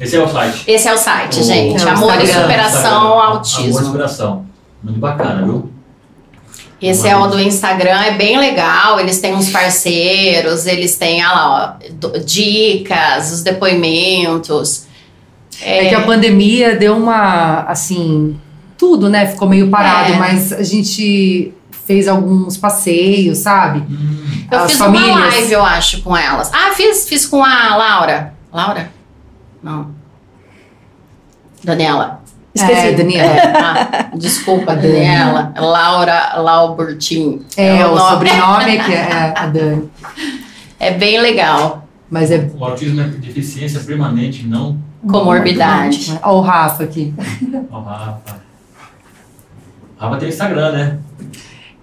Esse é o site. Esse é o site, O- gente. é o Amor e superação ao Amor e autismo. superação. Muito bacana, viu? Esse é o do Instagram, é bem legal. Eles têm uns parceiros, eles têm, ah lá, ó, dicas, os depoimentos. É que a pandemia deu uma, assim, tudo, né? Ficou meio parado, É. mas a gente fez alguns passeios, sabe? Hum, Eu As fiz famílias. uma live, eu acho, com elas. Ah, fiz, fiz com a Laura. Laura? Não. Daniela. Esqueci. É, Daniela. É, ah, desculpa, Daniela. Laura Laubertin. É, o nome. sobrenome é que é a Dani. É bem legal. Mas é O autismo é deficiência permanente, não Comorbidade. Olha o Rafa aqui. ao Rafa. Rafa tem Instagram, né?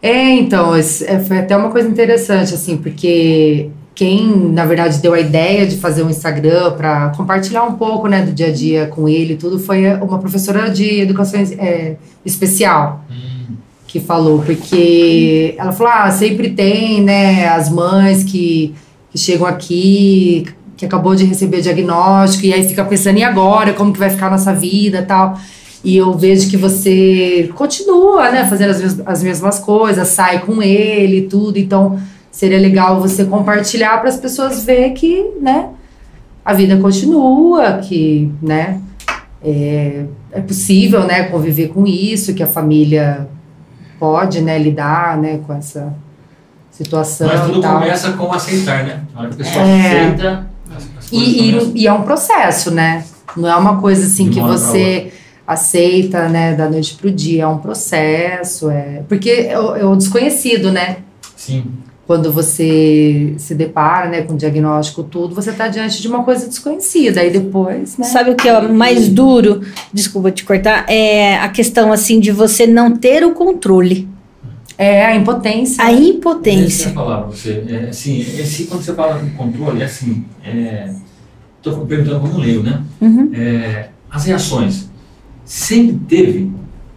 É, então, esse- é, foi até uma coisa interessante, assim, porque quem, na verdade, deu a ideia de fazer um Instagram para compartilhar um pouco, né, do dia a dia com ele e tudo, foi uma professora de educação é, especial Hum, que falou, porque ela falou, ah, sempre tem, né, as mães que, que chegam aqui, que acabou de receber diagnóstico, e aí fica pensando, e agora, como que vai ficar a nossa vida tal. E eu vejo que você continua, né, fazendo as, mes- as mesmas coisas, sai com ele e tudo, então seria legal você compartilhar para as pessoas ver que, né, a vida continua, que, né, é, é possível, né, conviver com isso, que a família pode, né, lidar, né, com essa situação Mas tudo começa com aceitar, né? Na hora que a pessoa É. aceita, E, e, e é um processo, né? Não é uma coisa assim De que você aceita, né, da noite pro dia. É um processo, é. Porque é o, é o desconhecido, né? Sim. Quando você se depara, né, com o diagnóstico, tudo, você tá diante de uma coisa desconhecida. Aí depois, né? Sabe o que é o mais duro? Desculpa te cortar. É a questão assim de você não ter o controle, É a impotência. a É eu impotência. ia falar pra você. É, assim, esse, quando você fala em controle, é assim, é, tô perguntando como leigo, né? Uhum. É, as reações, sempre teve,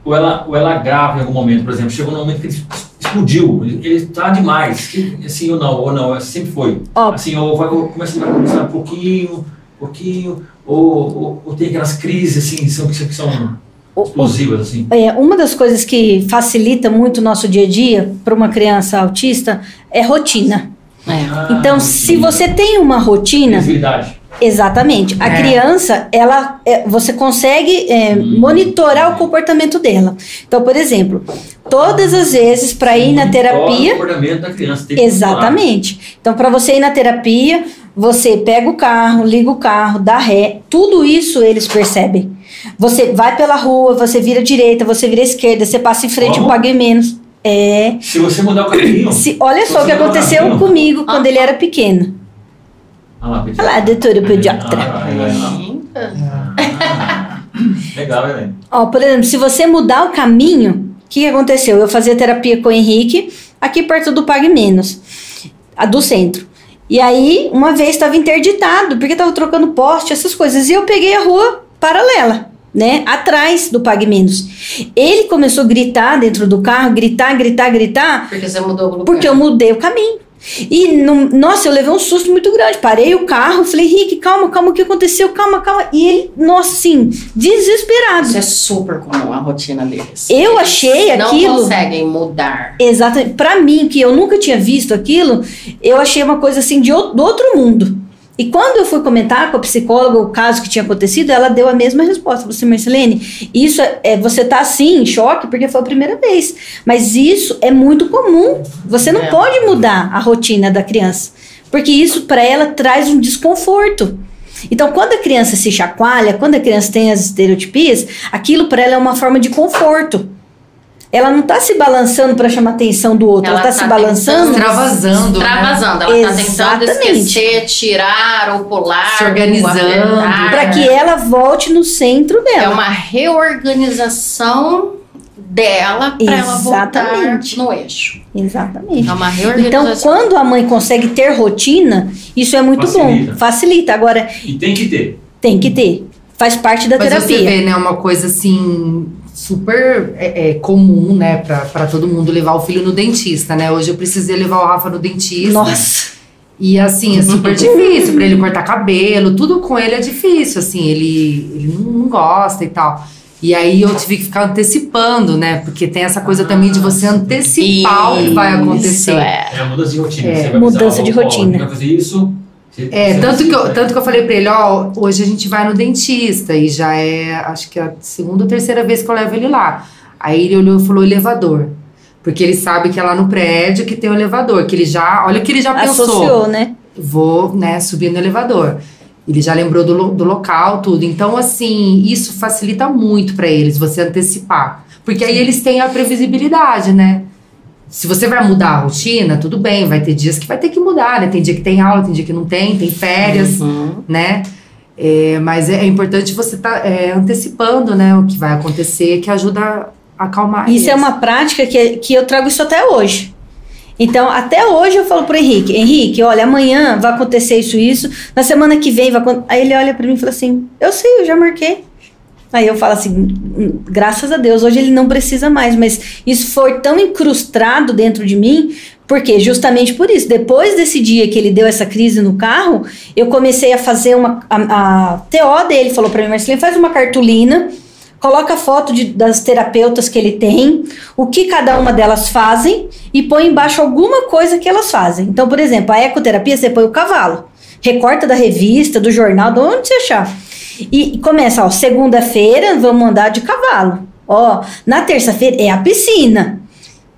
ou ela, ou ela grava em algum momento, por exemplo, chegou num momento que ele explodiu, ele está demais. Assim ou não, ou não, sempre foi. Assim, ou vai ou começa a começar um pouquinho, pouquinho, ou, ou, ou tem aquelas crises assim, são, que são explosivas, assim. É, uma das coisas que facilita muito o nosso dia a dia para uma criança autista é rotina. É. Ah, Então, se você tem uma rotina, Visibilidade. Exatamente, a É. criança, ela, é, você consegue é, Hum. monitorar o comportamento dela. Então, por exemplo, todas as vezes para ir na terapia, O comportamento da criança tem que Exatamente. Então, para você ir na terapia, você pega o carro, liga o carro, dá ré, tudo isso eles percebem. Você vai pela rua, você vira à direita, você vira à esquerda, você passa em frente, Como? pague menos. É. Se você mudar o caminho. Se, olha só o que aconteceu comigo quando ele era pequeno. Lá, Olha lá, doutora pediatra. Ah, legal. Ah, legal, Helene. Ó, por exemplo, se você mudar o caminho, o que que aconteceu? Eu fazia terapia com o Henrique, aqui perto do Pague Menos, a do centro. E aí, uma vez estava interditado, porque estava trocando poste, essas coisas. E eu peguei a rua paralela, né? Atrás do Pague Menos. Ele começou a gritar dentro do carro, gritar, gritar, gritar, Porque você mudou o lugar. porque eu mudei o caminho. E, não- nossa, eu levei um susto muito grande. Parei o carro, falei, Henrique, calma, calma, o que aconteceu? Calma, calma. E ele, nossa, assim, desesperado. Isso é super comum, a rotina deles. Eu Eles achei não aquilo- conseguem mudar. Exatamente. Pra mim, que eu nunca tinha visto aquilo, eu achei uma coisa assim de do outro mundo. E quando eu fui comentar com a psicóloga o caso que tinha acontecido, ela deu a mesma resposta. Falou assim, Marcelene, isso é, é- você tá assim, em choque, porque foi a primeira vez. Mas isso é muito comum. Você não É. pode mudar a rotina da criança. Porque isso para ela traz um desconforto. Então, quando a criança se chacoalha, quando a criança tem as estereotipias, aquilo para ela é uma forma de conforto. Ela não tá se balançando para chamar a atenção do outro, ela, Ela tá, tá se balançando. tentando- Extravasando, né? Extravasando. Ela tá tentando Exatamente. esquecer, tirar ou pular. Se organizando. Para que ela volte no centro É dela. uma reorganização dela para ela voltar no eixo. Exatamente. É uma Então, reorganização. quando a mãe consegue ter rotina, isso é muito Facilita. bom. Facilita. Agora, E tem que ter. tem que ter. Faz parte da Mas você terapia. vê, né, uma coisa assim, super é, é, comum, né, pra, pra todo mundo levar o filho no dentista, né? Hoje eu precisei levar o Rafa no dentista. Nossa. E assim, é super difícil pra ele cortar cabelo, tudo com ele é difícil, assim, ele, ele não, gosta e tal. E aí eu tive que ficar antecipando, né? Porque tem essa coisa também de você antecipar o que vai Isso, acontecer. é. É a mudança de rotina. É. Você vai Mudança de rotina. Vai fazer isso. Você- É, você tanto que, eu, tanto que eu falei pra ele, ó, hoje a gente vai no dentista e já é, acho que é a segunda ou terceira vez que eu levo ele lá. Aí ele olhou e falou elevador. Porque ele sabe que é lá no prédio que tem o elevador, que ele já, olha o que ele já pensou. Associou, né? Vou, né, subir no elevador. Ele já lembrou do, do local, tudo. Então, assim, isso facilita muito pra eles, você antecipar. Porque aí eles têm a previsibilidade, né? Se você vai mudar a rotina, tudo bem, vai ter dias que vai ter que mudar, né? Tem dia que tem aula, tem dia que não tem, tem férias, Uhum. né? É, mas é, é importante você estar antecipando, né, o que vai acontecer, que ajuda a acalmar Isso é eles. uma prática que, que eu trago isso até hoje. Então, até hoje eu falo pro Henrique, Henrique, olha, amanhã vai acontecer isso, isso, na semana que vem vai acontecer. Aí ele olha pra mim e fala assim, eu sei, eu já marquei. Aí eu falo assim, "Hum, graças a Deus, hoje ele não precisa mais, mas isso foi tão incrustado dentro de mim, porque justamente por isso, depois desse dia que ele deu essa crise no carro, eu comecei a fazer uma. A, a TO dele falou pra mim, Marcelinha, faz uma cartolina, coloca a foto de- das terapeutas que ele tem, o que cada uma delas fazem e põe embaixo alguma coisa que elas fazem. Então, por exemplo, a ecoterapia você põe o cavalo, recorta da revista, do jornal, de onde você achar. E começa, ó, segunda-feira vamos andar de cavalo. Ó, na terça-feira é a piscina.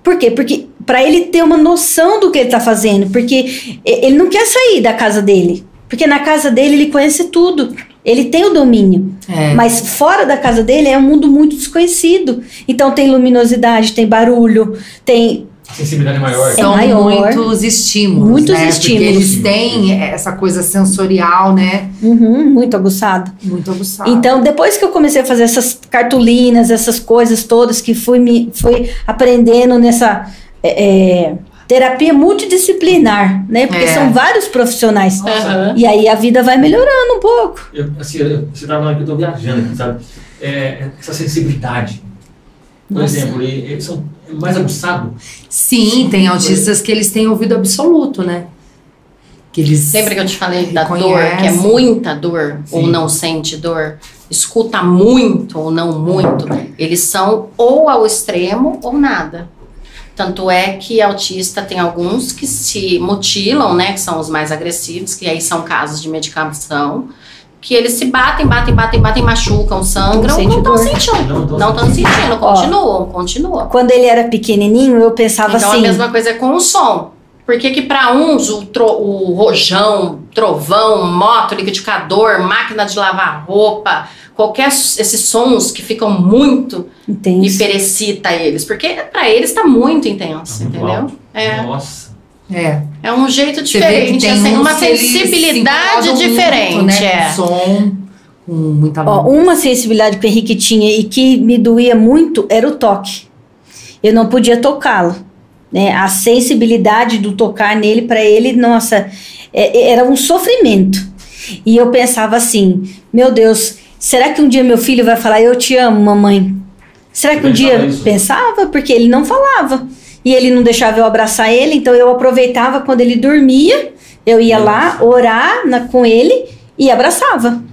Por quê? Porque para ele ter uma noção do que ele tá fazendo, porque ele não quer sair da casa dele. Porque na casa dele ele conhece tudo. Ele tem o domínio. É. Mas fora da casa dele é um mundo muito desconhecido. Então tem luminosidade, tem barulho, tem. Sensibilidade maior. É São maior. muitos estímulos. Muitos né? estímulos. Porque eles têm essa coisa sensorial, né? Uhum, muito aguçado. Muito aguçada. Então, depois que eu comecei a fazer essas cartolinas, essas coisas todas que fui me fui aprendendo nessa é, é, terapia multidisciplinar, né? Porque É. são vários profissionais. E aí a vida vai melhorando um pouco. Eu, assim, eu, você estava falando que eu estou viajando, aqui, sabe? É, essa sensibilidade. Por Nossa. exemplo, e- eles são mais aguçados. Sim, tem autistas que eles têm ouvido absoluto, né? Que eles. Lembra que eu te falei da dor, que é muita dor ou Sim. não sente dor? Escuta muito ou não muito? Eles são ou ao extremo ou nada. Tanto é que autista tem alguns que se mutilam, né? Que são os mais agressivos, que aí são casos de medicação. Que eles se batem, batem, batem, batem, machucam, sangram, não estão sentindo. Não tão Não estão sentindo, continuam, continuam. Quando ele era pequenininho, eu pensava Então assim. a mesma coisa é com o som. Por que que para uns o, tro- o rojão, trovão, moto, liquidificador, máquina de lavar roupa, qualquer esses sons que ficam muito Intenso. hiperecita eles, porque para eles tá muito intenso, Tá muito entendeu? alto. É, É. Nossa. É um jeito diferente, tem assim, uns uma se sensibilidade incomodam diferente, muito, né? é. Com som, com muita Ó, luz. uma sensibilidade que o Henrique tinha e que me doía muito era o toque. Eu não podia tocá-lo. Né? A sensibilidade do tocar nele, para ele, nossa, é- era um sofrimento. E eu pensava assim: meu Deus, será que um dia meu filho vai falar, eu te amo, mamãe? Será que um dia. isso? Pensava, porque ele não falava. E ele não deixava eu abraçar ele, então eu aproveitava quando ele dormia, eu ia lá orar na- com ele e abraçava.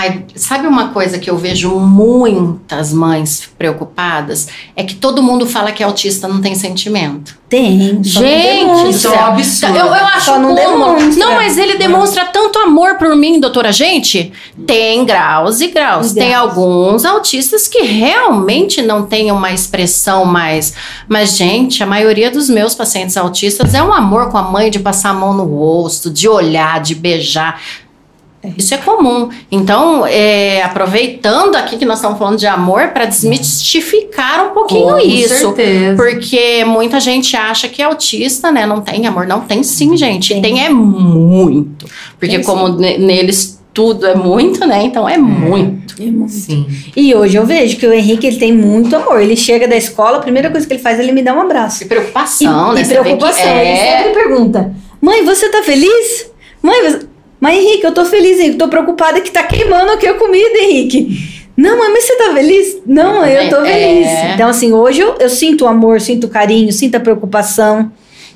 Ai, sabe uma coisa que eu vejo muitas mães preocupadas? É que todo mundo fala que autista não tem sentimento. Tem. Gente. Isso é um absurdo. Eu, eu acho Só não como- demonstra. Não, mas ele demonstra tanto amor por mim, doutora. Gente, tem graus e graus. E Tem graus. alguns autistas que realmente não têm uma expressão mais. Mas, gente, a maioria dos meus pacientes autistas é um amor com a mãe de passar a mão no rosto, de olhar, de beijar. Isso é comum. Então, é, aproveitando aqui que nós estamos falando de amor, para desmistificar um pouquinho Com isso. certeza. Porque muita gente acha que autista, né, não tem amor. Não tem sim, gente. Tem. Tem, é muito. Porque Tem, como ne- neles tudo é muito, né? Então é muito. Sim. E hoje eu vejo que o Henrique ele tem muito amor. Ele chega da escola, a primeira coisa que ele faz é ele me dá um abraço. E preocupação, e, né? e preocupação. Ele é... sempre pergunta: Mãe, você tá feliz? Mãe, você... Mas Henrique, eu tô feliz, Henrique. Tô preocupada que tá queimando aqui a comida, Henrique. Não, mãe, mas você tá feliz? Não, eu tô É. feliz. Então, assim, hoje eu, eu sinto o amor, sinto o carinho, sinto a preocupação.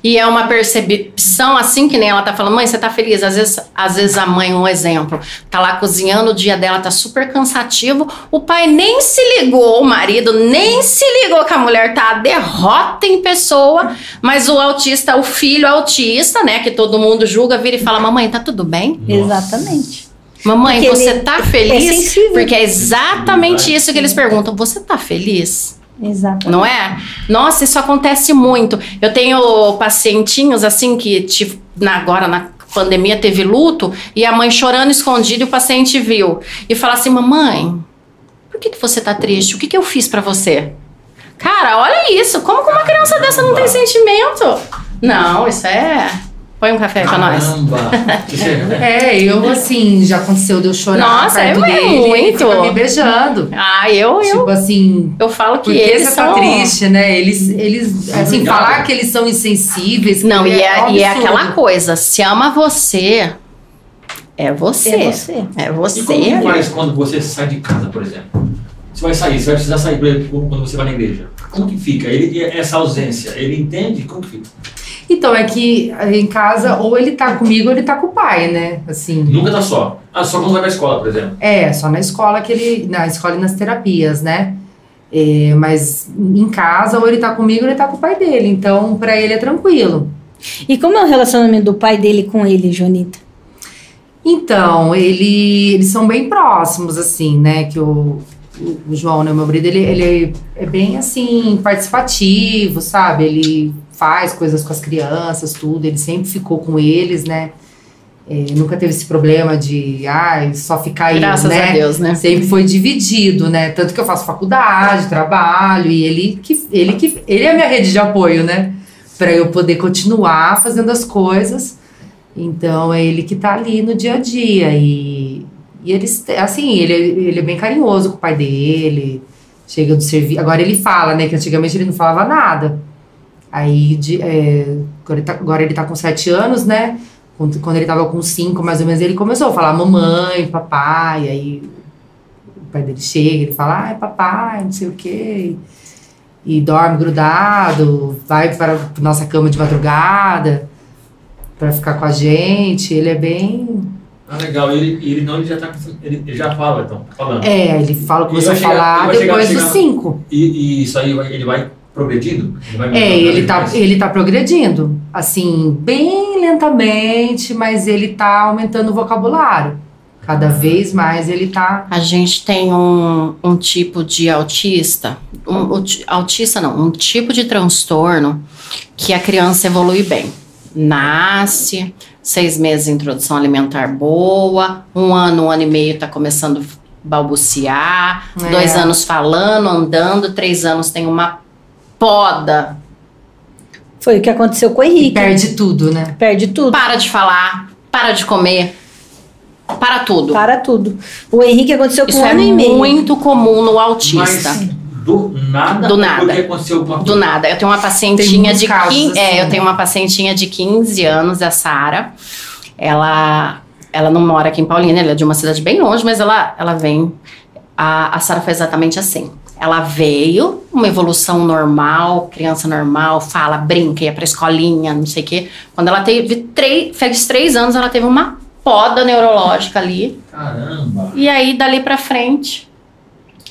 E é uma percepção assim que nem ela tá falando, mãe, você tá feliz? Às vezes, às vezes a mãe, um exemplo, tá lá cozinhando, o dia dela tá super cansativo, o pai nem se ligou, o marido nem se ligou que a mulher tá a derrota em pessoa, mas o autista, o filho autista, né, que todo mundo julga, vira e fala, mamãe, tá tudo bem? Nossa. Exatamente. Mamãe, Porque você tá é feliz? sensível. Porque é exatamente isso que eles perguntam, você tá feliz? Exatamente. Não é? Nossa, isso acontece muito. Eu tenho pacientinhos assim que tipo, na- agora na pandemia teve luto e a mãe chorando escondida e o paciente viu e fala assim: "Mamãe, por que, que você tá triste? O que, que eu fiz pra você?" Cara, olha isso. Como que uma criança dessa não tem sentimento? Não, isso é. Põe um café pra nós. Caramba! É- *laughs* É, eu assim, já aconteceu de eu chorar Nossa, perto é dele, ele muito. fica me beijando. Ah, eu, eu, Tipo assim, eu falo que porque eles você são. tá triste, né? Eles, eles assim, Obrigado. falar que eles são insensíveis. Não, e é, um e é aquela coisa, se ama você, é você. É você. É E você. como que faz quando você sai de casa, por exemplo? Você vai sair, você vai precisar sair, quando você vai na igreja. Como que fica? Ele, essa ausência, ele entende? Como que fica? Então, é que em casa, ou ele tá comigo ou ele tá com o pai, né? Assim. Nunca tá só. Ah, só quando vai pra escola, por exemplo. É, só na escola que ele. Na escola e nas terapias, né? É, mas em casa, ou ele tá comigo ou ele tá com o pai dele. Então, pra ele é tranquilo. E como é o relacionamento do pai dele com ele, Jonita? Então, ele, eles são bem próximos, assim, né? Que o, o, João, né, meu marido, ele, ele é bem, assim, participativo, sabe? Ele faz coisas com as crianças, tudo. Ele sempre ficou com eles, né? É, nunca teve esse problema de, ai, só ficar aí, Graças né? a Deus, né? Sempre foi dividido, né? Tanto que eu faço faculdade, trabalho, e ele que ele que ele é a minha rede de apoio, né? Para eu poder continuar fazendo as coisas. Então é ele que tá ali no dia a dia e e eles assim, ele ele é bem carinhoso com o pai dele. Chega do serviço. Agora ele fala, né? Que antigamente ele não falava nada. Aí, de, é, agora, ele tá, agora ele tá com sete anos, né? Quando, quando ele tava com cinco, mais ou menos, ele começou a falar mamãe, papai. Aí o pai dele chega, ele fala, ai, papai, não sei o quê. e dorme grudado, vai para nossa cama de madrugada para ficar com a gente. Ele é bem. Ah, legal. Ele, ele não, ele já tá ele, ele já fala, então, falando. É, ele fala o que Ele você vai chegar- ele falar depois dos cinco. E, e isso aí, ele vai progredindo? Ele vai É, ele tá, mais? ele tá progredindo. Assim, bem lentamente, mas ele tá aumentando o vocabulário. Cada vez mais ele tá. A gente tem um, um tipo de autista, um, autista não, um tipo de transtorno que a criança evolui bem. Nasce, seis meses de introdução alimentar boa, um ano, um ano e meio tá começando a balbuciar, É. dois anos falando, andando, três anos tem uma poda, Foi o que aconteceu com o Henrique. Perde tudo, né? Perde tudo. para de falar, para de comer, para tudo. Para tudo. O Henrique aconteceu com Isso um é ano e meio. muito comum no autista. Mas do nada, Do nada. porque aconteceu alguma Do coisa. nada. Eu tenho uma pacientinha de casos 15, assim, é, eu né? tenho uma pacientinha de 15 anos, a Sara. Ela ela não mora aqui em Paulínia, ela é de uma cidade bem longe, mas ela ela vem a, a Sara foi exatamente assim. Ela veio, uma evolução normal, criança normal, fala, brinca, ia pra escolinha, não sei o quê. Quando ela teve três, fez três anos, ela teve uma poda neurológica ali. Caramba. E aí, dali pra frente,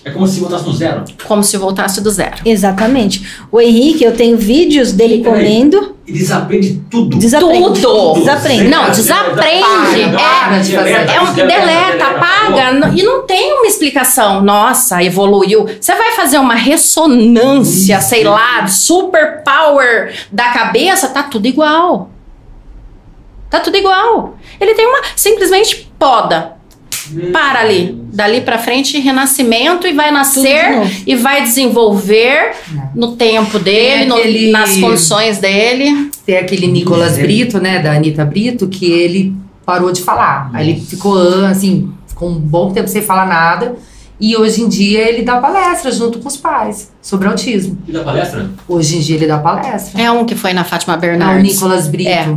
É como se voltasse no zero. como se voltasse do zero. Exatamente. O Henrique, eu tenho vídeos dele Peraí. comendo. E desaprende tudo. Desaprende. Tudo. Desaprende. Não, desaprende. Para fazer. É um deleta, apaga, e não tem uma explicação. Nossa, evoluiu. Você vai fazer uma ressonância, Isso. sei lá, super power da cabeça, tá tudo igual. Tá tudo igual. Ele tem uma simplesmente poda. Para ali. Dali pra frente, renascimento e vai nascer e vai desenvolver É. no tempo dele, no- aquele- nas condições dele. Tem aquele Nicolas É. Brito, né, da Anitta Brito, que ele parou de falar. Aí ele ficou, assim, ficou um bom tempo sem falar nada. E hoje em dia ele dá palestra junto com os pais sobre autismo. E da palestra? Hoje em dia ele dá palestra. É um que foi na Fátima É o Bernardes. Nicolas Brito. É.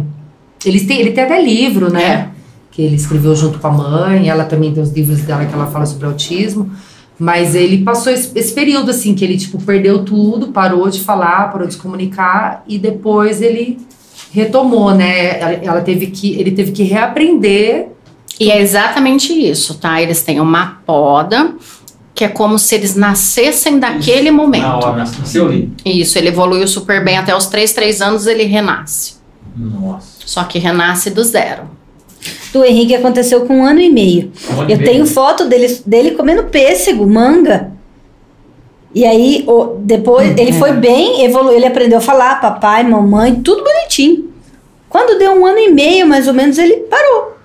Ele, tem, ele tem até livro, né? É. Que ele escreveu junto com a mãe. Ela também tem os livros dela que ela fala sobre autismo. Mas ele passou esse, esse período, assim, que ele, tipo, perdeu tudo, parou de falar, parou de comunicar. E depois ele retomou, né? Ela, ela teve que, ele teve que reaprender. E é exatamente isso, tá? Eles têm uma poda, que é como se eles nascessem daquele Na momento. hora, nasceu ali. Isso, ele evoluiu super bem até os 3, 3 anos ele renasce. Nossa. Só que renasce do zero. Do Henrique aconteceu com um ano e meio. Um ano e Eu meio. tenho foto dele, dele comendo pêssego, manga. E aí, o- depois, ele foi bem, evoluiu, ele aprendeu a falar, papai, mamãe, tudo bonitinho. Quando deu um ano e meio, mais ou menos, ele parou.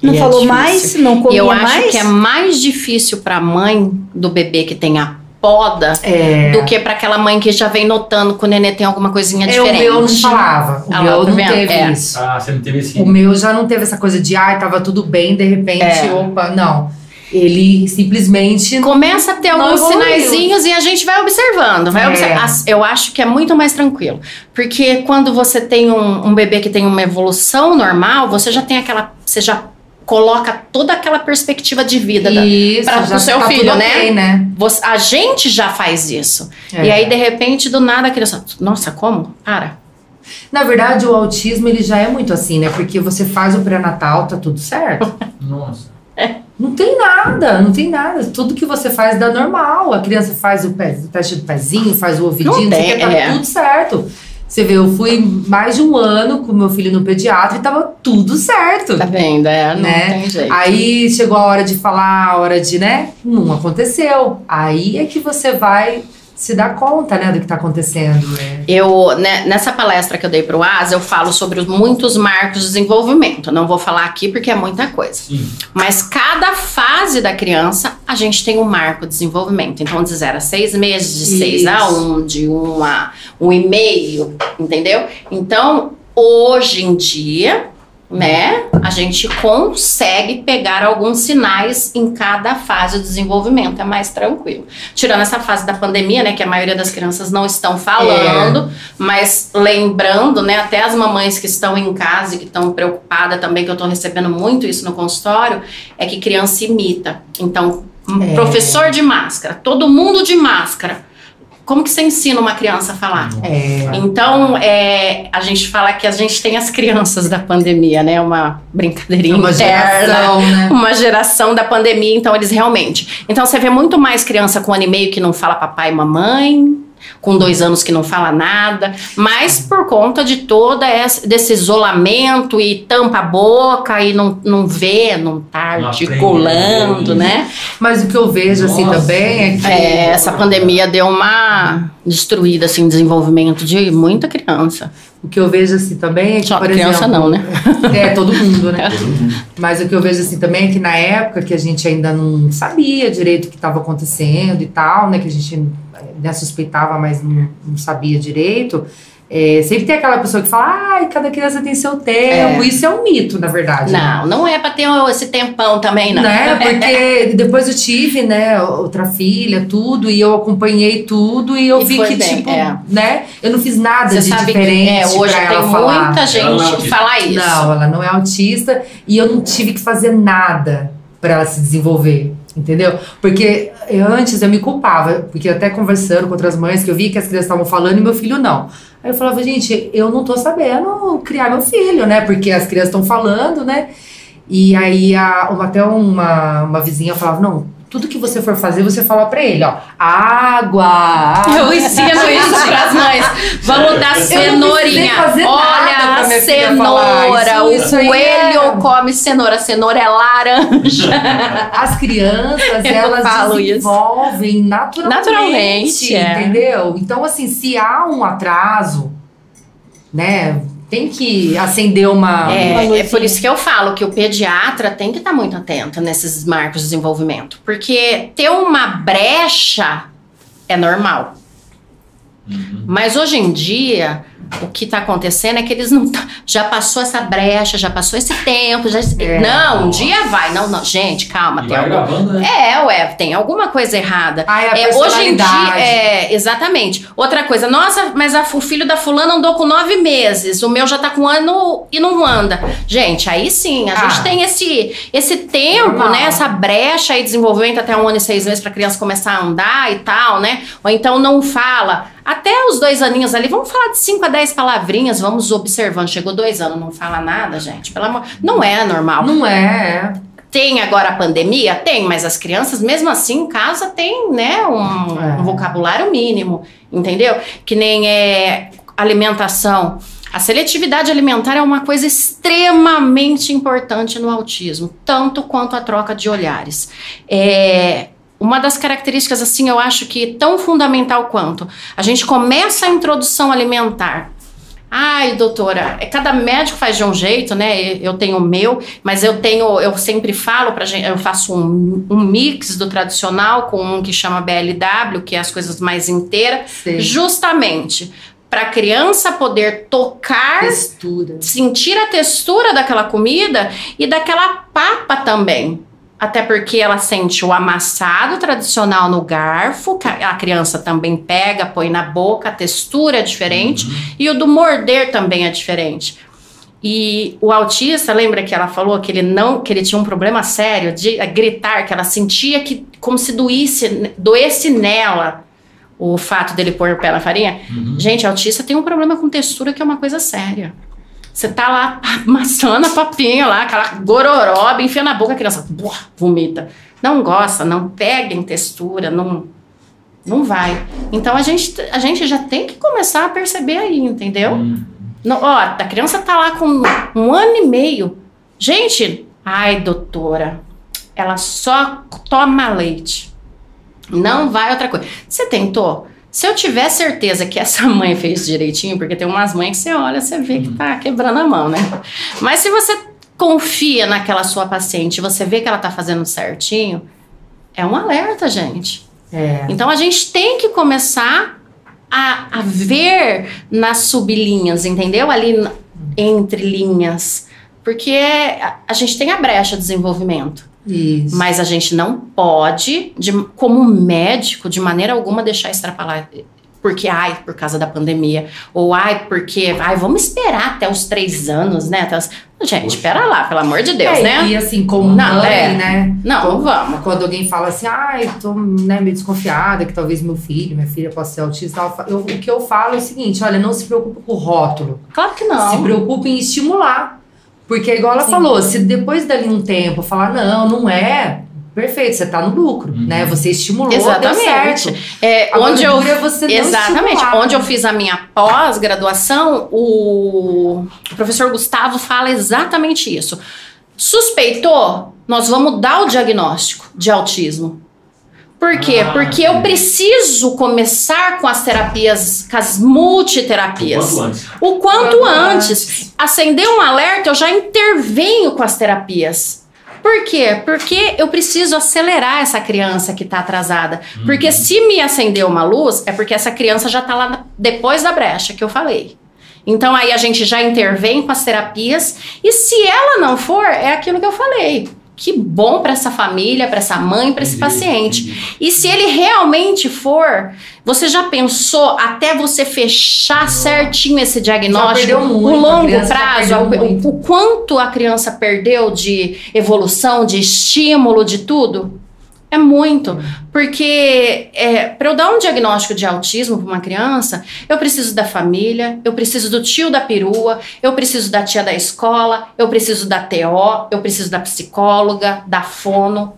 Não E é falou difícil. mais, não E comia eu acho mais. que é mais difícil pra mãe do bebê que tem a poda É, do que pra aquela mãe que já vem notando que o nenê tem alguma coisinha é, o diferente. meu não falava. O Ah meu tá não teve É. isso. Ah, você não teve esse. O meu já não teve essa coisa de, ai, tava tudo bem, de repente, É. opa, não. Ele simplesmente Começa a ter alguns sinaizinhos e a gente vai observando. Vai É. Eu acho que é muito mais tranquilo. Porque quando você tem um, um bebê que tem uma evolução normal, você já tem aquela. Você já coloca toda aquela perspectiva de vida. da- Isso, pra- já pro seu tá filho, tudo né? ok, né? você- a gente já faz isso. É. E aí, de repente, do nada, a criança. Nossa, como? Para. Na verdade, o autismo ele já é muito assim, né? Porque você faz o pré-natal, tá tudo certo. *laughs* Nossa. Não tem nada, não tem nada. Tudo que você faz dá normal. A criança faz o, pé, o teste do pezinho, faz o ouvidinho, Não não sei o tem, que, tá é. tudo certo. Você vê, eu fui mais de um ano com meu filho no pediatra e tava tudo certo. Tá vendo? É, não Né? tem jeito. Aí chegou a hora de falar, a hora de, né? Não aconteceu. Aí é que você vai se dar conta, né, do que tá acontecendo. né? Eu, né, nessa palestra que eu dei para o ASA, eu falo sobre os muitos marcos de desenvolvimento. Não vou falar aqui porque é muita coisa. Sim. Mas cada fase da criança, a gente tem um marco de desenvolvimento. Então, de 0 a 6 meses, de 6 a Isso. 1, um, de 1 um a 1 um e meio, entendeu? Então, hoje em dia, né, a gente consegue pegar alguns sinais em cada fase do desenvolvimento. É mais tranquilo. Tirando essa fase da pandemia, né, que a maioria das crianças não estão falando, mas lembrando, né, até as mamães que estão em casa e que estão preocupadas também, que eu estou recebendo muito isso no consultório, é que criança imita. Então, É. professor de máscara, todo mundo de máscara. Como que você ensina uma criança a falar? É. Então, é, a gente fala que a gente tem as crianças da pandemia, né? Uma brincadeirinha Uma interna. geração, né? Uma geração da pandemia, então eles realmente. Então você vê muito mais criança com um ano e meio que não fala papai e mamãe, com dois anos que não fala nada, mas por conta de toda essa, desse isolamento e tampa a boca e não, não vê, não tá Não articulando, né? Mas o que eu vejo assim Nossa. também é que. É, essa pandemia deu uma destruída, assim, desenvolvimento de muita criança. O que eu vejo assim também é que, Só por criança exemplo, não, né? *laughs* É, todo mundo, né? Todo mundo. Mas o que eu vejo assim também é que na época que a gente ainda não sabia direito o que estava acontecendo e tal, né? Que a gente né, suspeitava, mas não, não sabia direito. é, sempre tem aquela pessoa que fala, ai, cada criança tem seu tempo. Isso é um mito, na verdade. né? Não, não é pra ter esse tempão também, não. Né? *laughs* Porque depois eu tive, né, outra filha, tudo, e eu acompanhei tudo, e eu E vi que, bem, tipo, é. né, eu não fiz nada Você de sabe que diferente é, hoje pra tem ela falar. muita gente não é que fala isso. Não, ela não é autista e eu não tive que fazer nada para ela se desenvolver, entendeu? Porque antes eu me culpava, porque até conversando com outras mães que eu vi que as crianças estavam falando e meu filho não. Aí eu falava, gente, eu não tô sabendo criar meu filho, né? Porque as crianças estão falando, né? E aí a, uma, até uma, uma vizinha falava, não, tudo que você for fazer, você fala pra ele, ó, água, água. Eu ensino isso pras mães. Vamos dar cenourinha. fazer nada Olha, pra minha filha cenoura. falar. Isso- isso o aí coelho é- come cenoura. Cenoura é laranja. *laughs* As crianças, Eu elas falo isso. desenvolvem naturalmente, Naturalmente, é. entendeu? Então, assim, se há um atraso, né, tem que acender uma... uma É, é luzinha. por isso que eu falo que o pediatra tem que estar muito atento nesses marcos de desenvolvimento. Porque ter uma brecha é normal. Uhum. Mas hoje em dia, o que está acontecendo é que eles não. tá- Já passou essa brecha, já passou esse tempo. Já, É. Não, um dia vai. Não, não. Gente, calma. E Tem vai algum, gravando, né? é, ué, tem alguma coisa errada. Ah, é a É, hoje em dia, é, exatamente. Outra coisa, nossa, mas a- o filho da fulana andou com nove meses, o meu já tá com um ano e não anda. Gente, aí sim, a Ah. gente tem esse, esse tempo, Normal. né? Essa brecha aí de desenvolvimento até um ano e seis meses pra criança começar a andar e tal, né? Ou então não fala. Até os dois aninhos ali, vamos falar de cinco a dez palavrinhas, vamos observando. Chegou dois anos, não fala nada, gente. Pelo amor. Não é normal. Não é, Tem agora a pandemia? Tem, mas as crianças, mesmo assim, em casa, tem, né, um, É. um vocabulário mínimo, entendeu? Que nem é alimentação. A seletividade alimentar é uma coisa extremamente importante no autismo, tanto quanto a troca de olhares. É, uma das características, assim, eu acho que tão fundamental quanto a gente começa a introdução alimentar. Ai, doutora, é, cada médico faz de um jeito, né? Eu tenho o meu, mas eu tenho, eu sempre falo pra gente, eu faço um, um mix do tradicional com um que chama BLW, que é as coisas mais inteiras, justamente para a criança poder tocar Textura. sentir a textura daquela comida e daquela papa também. Até porque ela sente o amassado tradicional no garfo, que a criança também pega, põe na boca, a textura é diferente, e o do morder também é diferente. E o autista, lembra que ela falou que ele não, que ele tinha um problema sério de eh, gritar, que ela sentia que como se doísse, doesse nela o fato dele pôr o pé na farinha? Uhum. Gente, autista tem um problema com textura que é uma coisa séria. Você tá lá amassando a papinha lá, aquela gororoba, enfia na boca, a criança buah, vomita. Não gosta, não pega em textura, não, não vai. Então a gente, a gente já tem que começar a perceber aí, entendeu? Uhum. Não, ó, a criança tá lá com um ano e meio. Gente, ai, doutora, ela só toma leite. Não vai outra coisa. Você tentou? Se eu tiver certeza que essa *laughs* mãe fez direitinho, porque tem umas mães que você olha, você vê que tá quebrando a mão, né? Mas se você confia naquela sua paciente, você vê que ela tá fazendo certinho, é um alerta, gente. É. Então a gente tem que começar a, a ver nas sublinhas, entendeu? Ali entre linhas. Porque a, a gente tem a brecha de desenvolvimento. Isso. Mas a gente não pode, de- como médico, de maneira alguma deixar extrapolar porque, ai, por causa da pandemia, ou ai, porque, ai, vamos esperar até os três anos, né? Até os... Gente, espera lá, pelo amor de Deus, É, né? E assim, como Não, mãe, é. né? Não, Quando- vamos. Quando alguém fala assim, ai, tô né, meio desconfiada que talvez meu filho, minha filha possa ser autista, eu o que eu falo é o seguinte: olha, não se preocupe com o rótulo. Claro que Se não. preocupe em estimular. Porque, igual ela Sim. falou, se depois dali um tempo falar, não, não é, perfeito, você tá no lucro, Uhum. né? Você estimulou, deu Exatamente. certo. É, onde eu é você Exatamente. estimular, Onde eu fiz a minha pós-graduação, o professor Gustavo fala exatamente isso. Suspeitou? Nós vamos dar o diagnóstico de autismo. Por quê? Ah, Porque eu preciso começar com as terapias, com as multiterapias. Quanto antes. O quanto Quanto antes. Acender um alerta, eu já intervenho com as terapias. Por quê? Porque eu preciso acelerar essa criança que está atrasada. Porque se me acender uma luz, é porque essa criança já está lá depois da brecha que eu falei. Então aí a gente já intervém com as terapias e se ela não for, é aquilo que eu falei. Que bom para essa família, para essa mãe, para esse Entendi, paciente. entendi. E se ele realmente for, você já pensou até você fechar certinho esse diagnóstico, muito, o longo prazo, o, o quanto a criança perdeu de evolução, de estímulo, de tudo? É muito. Porque é, para eu dar um diagnóstico de autismo para uma criança, eu preciso da família, eu preciso do tio da perua, eu preciso da tia da escola, eu preciso da TO, eu preciso da psicóloga, da fono,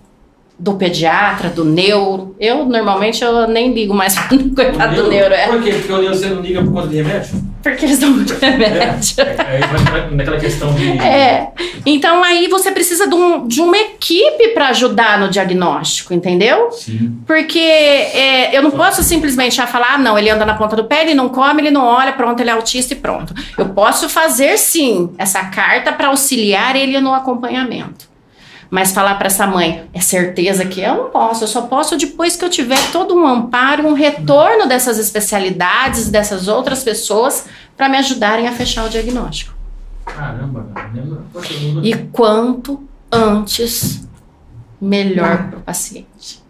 do pediatra, do neuro. Eu, normalmente, eu nem ligo mais *laughs* para coitado do neuro. É Por quê? Porque o neuro você não liga por conta de remédio? porque eles dão muito *laughs* remédio. É, é, vai naquela questão de. É. Então aí você precisa de, um- de uma equipe para ajudar no diagnóstico, entendeu? Sim. Porque é, eu não posso simplesmente já falar, ah, não, ele anda na ponta do pé, ele não come, ele não olha, pronto, ele é autista e pronto. Eu posso fazer sim essa carta para auxiliar ele no acompanhamento. Mas falar para essa mãe, é certeza que eu não posso, eu só posso depois que eu tiver todo um amparo, um retorno dessas especialidades, dessas outras pessoas, para me ajudarem a fechar o diagnóstico. Caramba, cara. Lembra? E quanto antes, melhor para o paciente.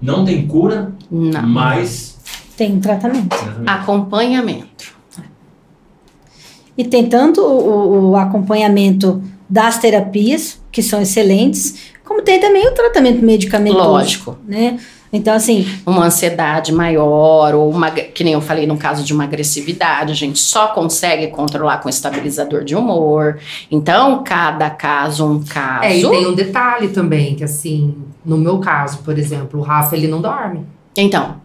Não tem cura, Não. mas. Tem tratamento. Acompanhamento. E tem tanto o- o acompanhamento das terapias, que são excelentes, como tem também o tratamento medicamentoso. Lógico. Né? Então, assim, Uma ansiedade maior, ou uma, que nem eu falei no caso de uma agressividade, a gente só consegue controlar com estabilizador de humor. Então, cada caso, um caso. É, e tem um detalhe também, que assim, no meu caso, por exemplo, o Rafa, ele não dorme. Então,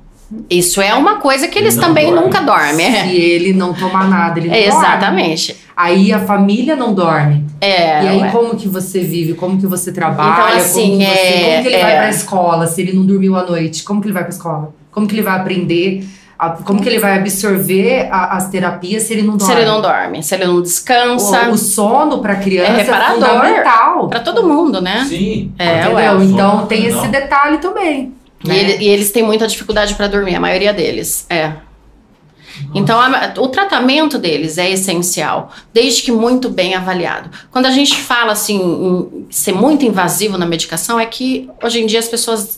isso é uma coisa que eles Não também dorme. nunca dormem. É. Se ele não tomar nada, ele não É, dorme. Aí a família não dorme. É, e aí, ué. como que você vive? Como que você trabalha? Então, assim, como, que você, é- como que ele é- vai pra escola se ele não dormiu à noite? Como que ele vai pra escola? Como que ele vai aprender? como que ele vai absorver a- as terapias se ele não se dorme? ele não dorme, se ele não descansa. O, o sono pra criança É é, reparador. fundamental. Pra todo mundo, né? Sim. É, entendeu? ué. Então tem esse detalhe também. E, né? ele- e eles têm muita dificuldade para dormir, a maioria deles. É. Então, a- o tratamento deles é essencial, desde que muito bem avaliado. Quando a gente fala assim, em ser muito invasivo na medicação, é que hoje em dia as pessoas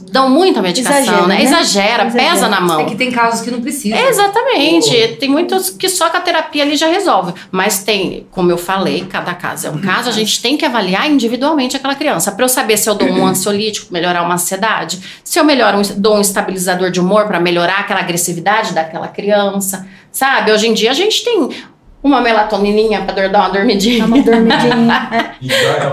dão muita medicação, Exagera, né? né? Exagera, Exagera. pesa na mão. É que tem casos que não precisam. Exatamente. Tem muitos que só com a terapia ali já resolve. Mas tem, como eu falei, cada caso é um caso, a gente tem que avaliar individualmente aquela criança. Para eu saber se eu dou um ansiolítico, melhorar uma ansiedade, se eu melhoro, um- dou um estabilizador de humor para melhorar aquela agressividade daquela criança. Sabe? Hoje em dia a gente tem uma melatonininha para dar uma dormidinha. dá uma dormidinha. *laughs* é. E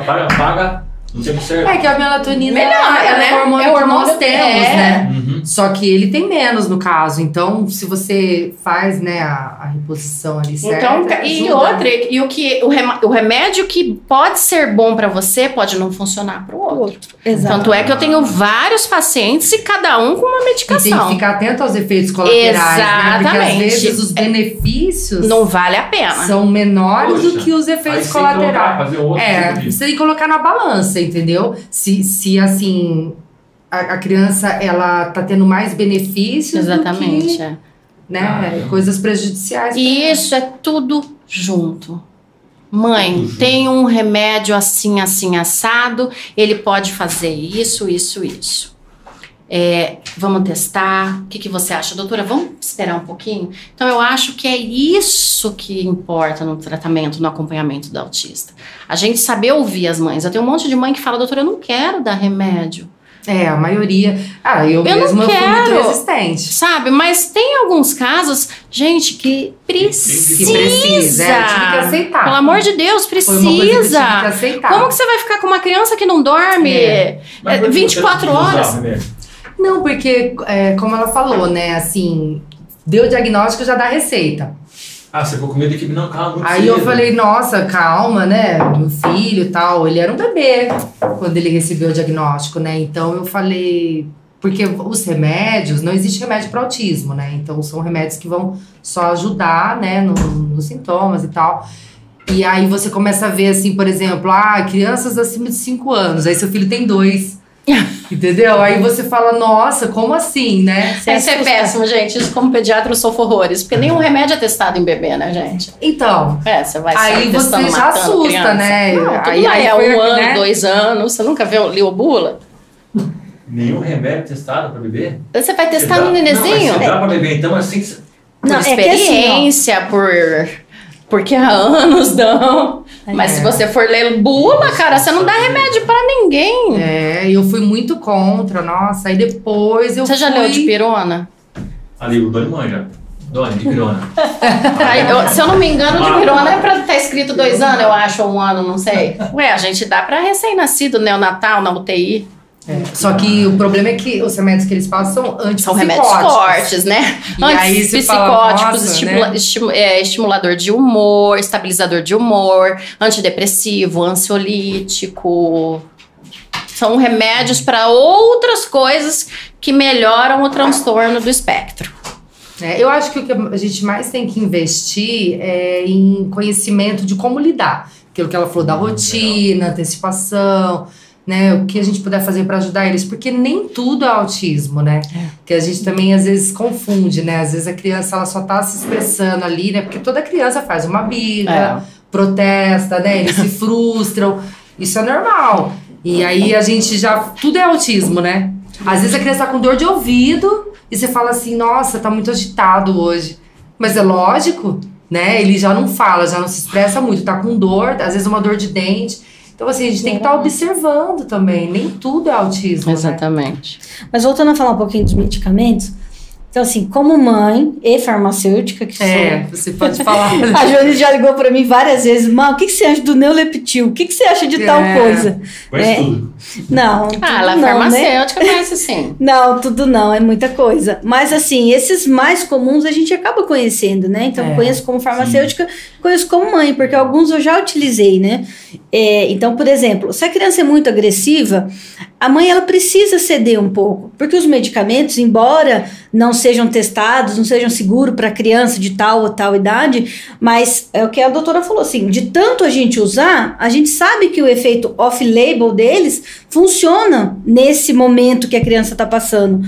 paga, paga no tempo certo. É que a melatonina Melhora, ela né? é o hormônio É o que hormônio- nós temos, é. né? Uhum. Só que ele tem menos no caso. Então, se você faz, né, a, a reposição ali certa. Então, e ajuda. outra, e o que o, remédio que pode ser bom para você pode não funcionar para o outro. Outro. Exato. Tanto é que eu tenho vários pacientes e cada um com uma E tem que medicação. ficar atento aos efeitos colaterais, né? Porque às Exatamente. vezes os benefícios Não vale a pena. são menores do Poxa, que os efeitos colocar, colaterais. fazer outro É, tipo de- você tem que colocar na balança, entendeu? Se, se assim, a, a criança, ela tá tendo mais benefícios Exatamente. do que, é. né, Caramba. coisas prejudiciais. E isso é tudo junto. Mãe, tem um remédio assim, assim, assado, ele pode fazer isso, isso, isso. É, vamos testar. O que, que você acha, doutora? Vamos esperar um pouquinho? Então, eu acho que é isso que importa no tratamento, no acompanhamento do autista. A gente saber ouvir as mães. Eu tenho um monte de mãe que fala, doutora, eu não quero dar remédio. É, a maioria. Ah, eu, Eu não mesma fui muito quero. resistente. Sabe? Mas tem alguns casos, gente, que precisa. Que precisa. É, eu tive que aceitar. Pelo amor de Deus, Foi uma coisa que eu tive que precisa. aceitar. Como que você vai ficar com uma criança que não dorme É. É, por que você 24 não quis usar horas? o remédio? Não, porque, é, como ela falou, né, assim, deu o diagnóstico já dá receita. Ah, você ficou com medo de que não, calma, muito Aí eu cedo. falei, nossa, calma, né? Meu filho e tal. Ele era um bebê quando ele recebeu o diagnóstico, né? Então eu falei. Porque os remédios, não existe remédio para autismo, né? Então são remédios que vão só ajudar, né, no- nos sintomas e tal. E aí você começa a ver, assim, por exemplo, ah, crianças acima de 5 anos, aí seu filho tem dois. Entendeu? Aí você fala, nossa, como assim, né? Isso é assusta. péssimo, gente. Isso como pediatra eu sofro horrores. Porque nenhum remédio é testado em bebê, né, gente? Então, É, você vai Aí sair você testando, já assusta, criança. né? Não, tudo Aí- aí é um ano, né? dois anos. Você nunca viu leu bula? Nenhum remédio testado pra bebê? Você vai testar Dá- no nenezinho? Não, mas dá pra beber, então assim. você- Por Não, é que assim, experiência, por... Porque há anos dão. Mas É. se você for ler bula, cara, você não dá remédio pra ninguém. É, eu fui muito contra, nossa. Aí depois eu Você já fui... leu de pirona? Ali, o Doni manja. Doni, de pirona. *laughs* Aí, eu- se eu não me engano, de pirona é pra estar escrito dois anos, eu acho, ou um ano, não sei. *laughs* Ué, a gente dá pra recém-nascido, neonatal, na UTI. É, Só que o problema é que os remédios que eles passam são antipsicóticos. São remédios fortes, né? E fala, Antipsicóticos, nossa, estimula- né? é, estimulador de humor, estabilizador de humor, antidepressivo, ansiolítico. São remédios para outras coisas que melhoram o transtorno do espectro. É, eu acho que o que a gente mais tem que investir é em conhecimento de como lidar. Aquilo que ela falou da Hum, rotina, antecipação, né? O que a gente puder fazer para ajudar eles. Porque nem tudo é autismo, né? Que a gente também às vezes confunde, né? Às vezes a criança ela só tá se expressando ali, né? Porque toda criança faz uma birra, protesta, né? Eles se *laughs* frustram. Isso é normal. E aí a gente já. Tudo é autismo, né? Às vezes a criança tá com dor de ouvido e você fala assim: nossa, tá muito agitado hoje. Mas é lógico, né? Ele já não fala, já não se expressa muito, tá com dor, às vezes uma dor de dente. Então, assim, a gente tem que estar observando também. Nem tudo é autismo. né? Exatamente. Mas voltando a falar um pouquinho dos medicamentos, então assim, como mãe e farmacêutica que É, você pode falar. sou, *laughs* a Joane já ligou pra mim várias vezes, Mal, o que, que você acha do neuleptil? O que, que você acha de tal É. coisa? Conhece É. tudo. Não, tudo Ah, ela é não, né? farmacêutica, mas assim. *laughs* Não, tudo não, é muita coisa. Mas assim, esses mais comuns a gente acaba conhecendo, né? Então, É, conheço como farmacêutica, conheço como mãe, porque alguns eu já utilizei, né? É, então, por exemplo, se a criança é muito agressiva, a mãe ela precisa ceder um pouco, porque os medicamentos, embora não sejam testados, não sejam seguros para criança de tal ou tal idade, mas é o que a doutora falou assim, de tanto a gente usar, a gente sabe que o efeito off-label deles funciona nesse momento que a criança está passando.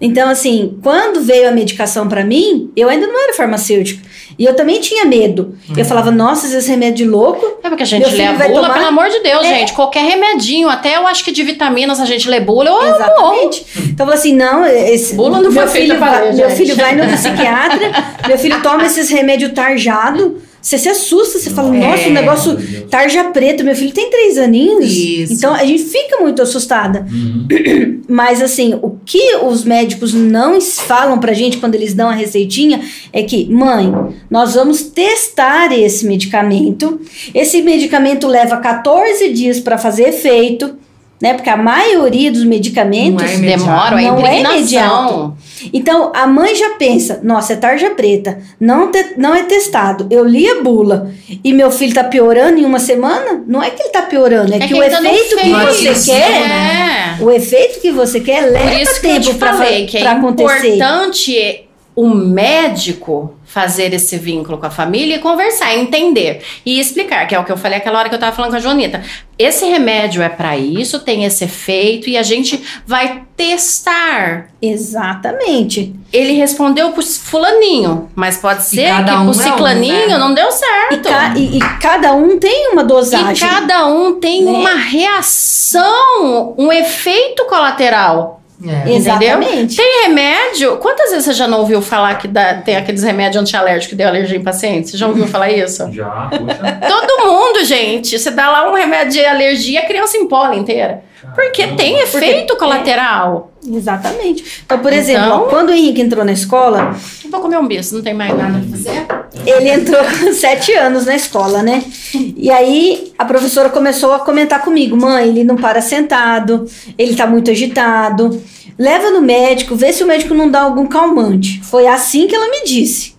Então, assim, quando veio a medicação para mim, eu ainda não era farmacêutica. E eu também tinha medo. Eu falava, nossa, esse remédio de louco. É porque a gente lê a bula, tomar? pelo amor de Deus, É. gente. Qualquer remedinho, até eu acho que de vitaminas a gente lê bula. Eu Exatamente. Então, eu falei assim, não, esse. Bula não meu foi filho vai, ler, Meu filho vai no psiquiatra, meu filho toma esses remédios tarjado. Você se assusta, você fala, nossa, o É. negócio tarja preto. Meu filho tem três aninhos. Isso. Então a gente fica muito assustada. Uhum. Mas assim, o que os médicos não falam pra gente quando eles dão a receitinha é que, mãe, nós vamos testar esse medicamento. Esse medicamento leva 14 dias para fazer efeito, né? Porque a maioria dos medicamentos Não é imediato. Demoram, é Não é imediato. Então, a mãe já pensa, nossa, é tarja preta, não, te- não é testado. Eu li a bula e meu filho tá piorando em uma semana? Não é que ele tá piorando, é, que, o ainda não efeito que você quer, né? o efeito que você quer Por leva isso que eu tempo te falei que é acontecer. importante o médico fazer esse vínculo com a família e conversar, entender e explicar, que é o que eu falei aquela hora que eu tava falando com a Jonita. Esse remédio é para isso, tem esse efeito e a gente vai testar. Exatamente. Ele respondeu pro fulaninho, mas pode ser que cada pro um é um, ciclaninho né? não deu E, certo. ca- e- e cada um tem uma E dosagem. cada um tem Né? uma reação, um efeito colateral É. Exatamente. Tem remédio. Quantas vezes você já não ouviu falar que dá- tem aqueles remédios antialérgicos que deu alergia em paciente? Você já ouviu falar isso? Já, puxa. Todo mundo, gente. Você dá lá um remédio de alergia, a criança empola inteira. Porque tem efeito colateral. Exatamente. Então, por Então- exemplo, ó, quando o Henrique entrou na escola, Vou comer um bicho, não tem mais nada pra fazer. ele entrou com *laughs* sete anos na escola, né? E aí a professora começou a comentar comigo: mãe, ele não para sentado, ele tá muito agitado. Leva no médico, vê se o médico não dá algum calmante. Foi assim que ela me disse.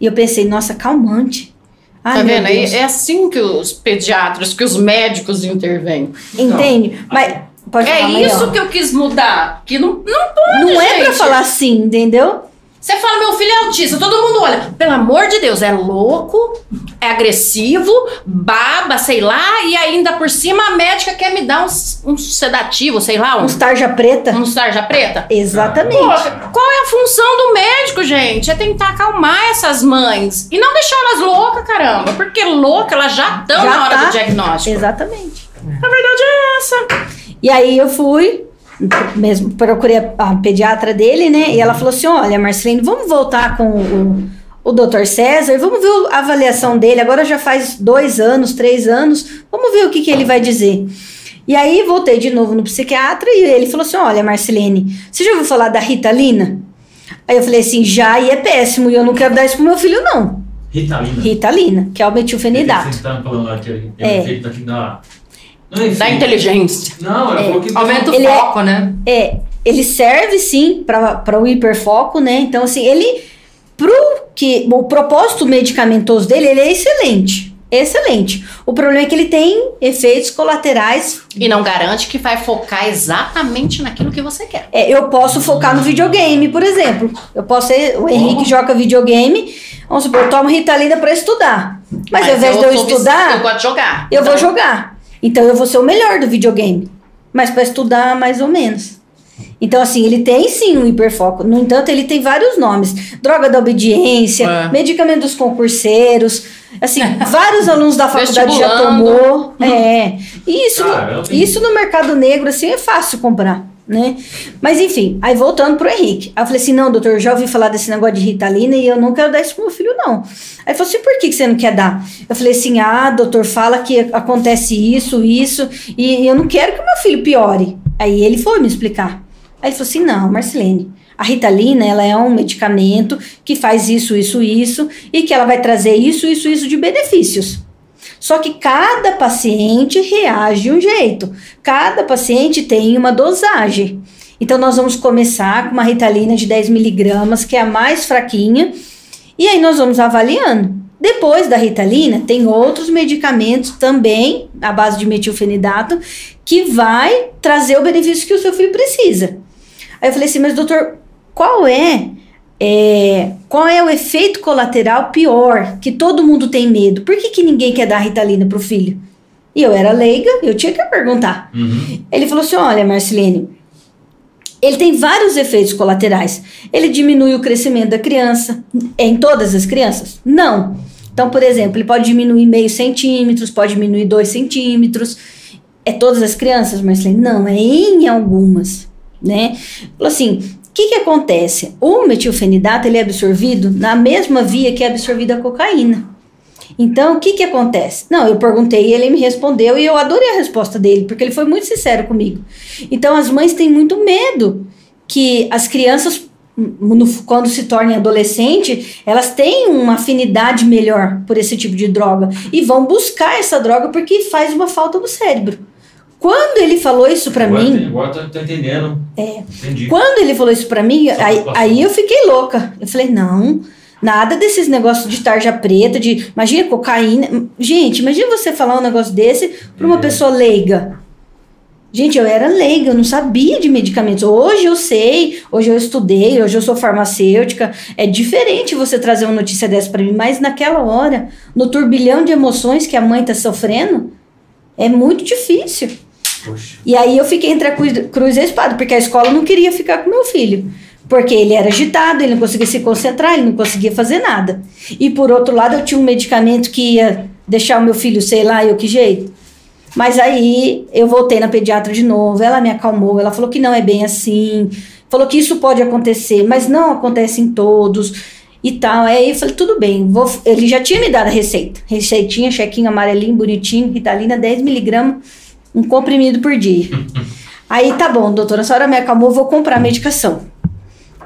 E eu pensei: nossa, calmante. Ai, tá vendo? Deus. É assim que os pediatras, que os médicos intervêm. Entende? Mas. Pode É isso que eu quis mudar. Que não, não pode, Não é pra gente. falar assim, entendeu? Você fala, meu filho é autista, todo mundo olha. Pelo amor de Deus, é louco, é agressivo, baba, sei lá, e ainda por cima a médica quer me dar um, um sedativo, sei lá, um, Uns tarja preta. um sarja preta. Exatamente. Poxa, qual é a função do médico, gente? É tentar acalmar essas mães e não deixar elas loucas, caramba. Porque louca, elas já estão na hora tá. do diagnóstico. Exatamente. A verdade é essa. E aí eu fui, mesmo procurei a, a pediatra dele, né? E ela falou assim: olha, Marcelino, vamos voltar com o, o doutor César, vamos ver a avaliação dele. Agora já faz dois anos, três anos, vamos ver o que, que ele vai dizer. E aí voltei de novo no psiquiatra e ele falou assim: olha, Marcelene, você já ouviu falar da Ritalina? Aí eu falei assim: já, e é péssimo, e eu não quero dar isso pro meu filho, não. Ritalina. Ritalina, que é o metilfenidato. Você está falando aqui, é. Efeito da... Não é Da inteligência. Não, ela É. falou que... Aumenta o é- foco, né? É, ele serve sim para o hiperfoco, né? Então, assim, ele. Pro que, o propósito medicamentoso dele, ele é excelente. Excelente. O problema é que ele tem efeitos colaterais. E não garante que vai focar exatamente naquilo que você quer. É, eu posso focar no videogame, por exemplo. Eu posso ser. O Henrique joga videogame. Vamos supor, eu tomo Ritalina para estudar. Mas, ao invés de eu estudar, Eu gosto de jogar. eu vou Então, jogar. Então eu vou ser o melhor do videogame. Mas para estudar, mais ou menos. Então, assim, ele tem sim um hiperfoco. No entanto, ele tem vários nomes: droga da obediência, É. medicamento dos concurseiros. Assim, vários alunos da faculdade já tomou. É. E isso, Caramba. isso no mercado negro, assim, é fácil comprar. Né? Mas enfim, aí voltando pro Henrique. Aí eu falei assim: não, doutor, eu já ouvi falar desse negócio de Ritalina e eu não quero dar isso pro meu filho, não. Aí falou assim: por que, que você não quer dar? Eu falei assim: ah, doutor, fala que acontece isso, isso, e eu não quero que o meu filho piore. Aí ele foi me explicar. Aí ele falou assim: não, Marcelene, a Ritalina ela é um medicamento que faz isso, isso, isso, e que ela vai trazer isso, isso, isso de benefícios. Só que cada paciente reage de um jeito. Cada paciente tem uma dosagem. Então, nós vamos começar com uma Ritalina de 10 miligramas, que é a mais fraquinha, e aí nós vamos avaliando. Depois da Ritalina, tem outros medicamentos também, à base de metilfenidato, que vai trazer o benefício que o seu filho precisa. Aí eu falei assim, mas doutor, qual é, é, qual é o efeito colateral pior que todo mundo tem medo? Por que, que ninguém quer dar Ritalina pro filho? E eu era leiga, eu tinha que perguntar. Uhum. Ele falou assim: olha, Marcelene, ele tem vários efeitos colaterais. Ele diminui o crescimento da criança. É em todas as crianças? Não. Então, por exemplo, ele pode diminuir meio centímetros, pode diminuir dois centímetros. É todas as crianças, Marcelene? Não, é em algumas, né? Falou assim, o que que acontece? O metilfenidato, ele é absorvido na mesma via que é absorvida a cocaína. Então, o que que acontece? Não, eu perguntei e ele me respondeu e eu adorei a resposta dele, porque ele foi muito sincero comigo. Então, as mães têm muito medo que as crianças, quando se tornem adolescente, elas têm uma afinidade melhor por esse tipo de droga e vão buscar essa droga porque faz uma falta no cérebro. Quando ele falou isso pra agora mim, Agora tô, tô entendendo. É. Entendi. quando ele falou isso pra mim, Só aí, aí eu fiquei louca. Eu falei, não, nada desses negócios de tarja preta, de. Imagina cocaína. Gente, imagina você falar um negócio desse pra uma É. pessoa leiga. Gente, eu era leiga, eu não sabia de medicamentos. Hoje eu sei, hoje eu estudei, hoje eu sou farmacêutica. É diferente você trazer uma notícia dessa pra mim, mas naquela hora, no turbilhão de emoções que a mãe tá sofrendo, é muito difícil. Poxa. E aí eu fiquei entre a cruz, e a espada, porque a escola não queria ficar com meu filho. Porque ele era agitado, ele não conseguia se concentrar, ele não conseguia fazer nada. E por outro lado, eu tinha um medicamento que ia deixar o meu filho, sei lá, eu que jeito. Mas aí eu voltei na pediatra de novo, ela me acalmou, ela falou que não é bem assim, falou que isso pode acontecer, mas não acontece em todos e tal. Aí eu falei, tudo bem, vou... ele já tinha me dado a receita. Receitinha, chequinho amarelinho, bonitinho, Ritalina 10mg, um comprimido por dia. *laughs* Aí tá bom, doutora, a senhora me acalmou, vou comprar a medicação.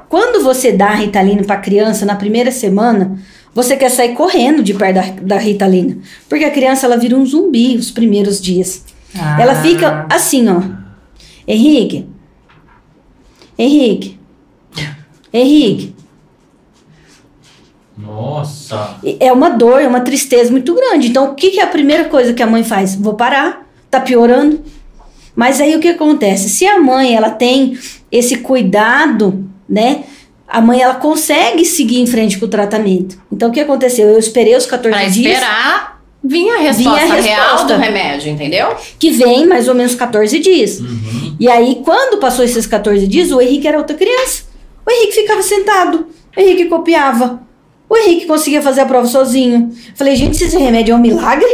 Quando você dá a Ritalina para criança na primeira semana, você quer sair correndo de perto da, da Ritalina. Porque a criança ela vira um zumbi os primeiros dias. Ah. Ela fica assim, ó. Henrique. Henrique. Henrique. Nossa. É uma dor, é uma tristeza muito grande. Então, o que, que é a primeira coisa que a mãe faz? Vou parar, tá piorando. Mas aí o que acontece? Se a mãe ela tem esse cuidado, né? A mãe ela consegue seguir em frente com o tratamento. Então o que aconteceu? Eu esperei os 14 Pra dias, esperar vinha a resposta, Vinha a real resposta. do remédio, entendeu? que vem mais ou menos 14 dias. Uhum. E aí, quando passou esses 14 dias, o Henrique era outra criança. O Henrique ficava sentado, o Henrique copiava, o Henrique conseguia fazer a prova sozinho. Falei, gente, se esse remédio é um milagre,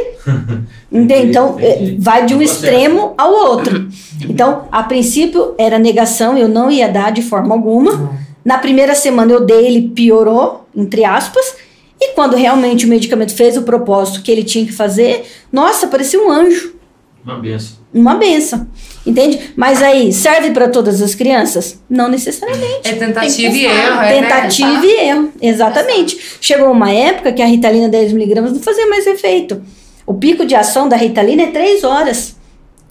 *laughs* entende? Então, Entendi. eh, vai de um extremo ao outro. Então, a princípio, era negação, eu não ia dar de forma alguma. Na primeira semana eu dei, ele piorou, entre aspas. E quando realmente o medicamento fez o propósito que ele tinha que fazer, nossa, parecia um anjo Uma benção. Uma benção. Entende? Mas aí, serve para todas as crianças? Não necessariamente. É tentativa e erro, é, né? Tentativa e erro. Exatamente. Chegou uma época que a Ritalina 10mg não fazia mais efeito. O pico de ação da Ritalina é 3 horas.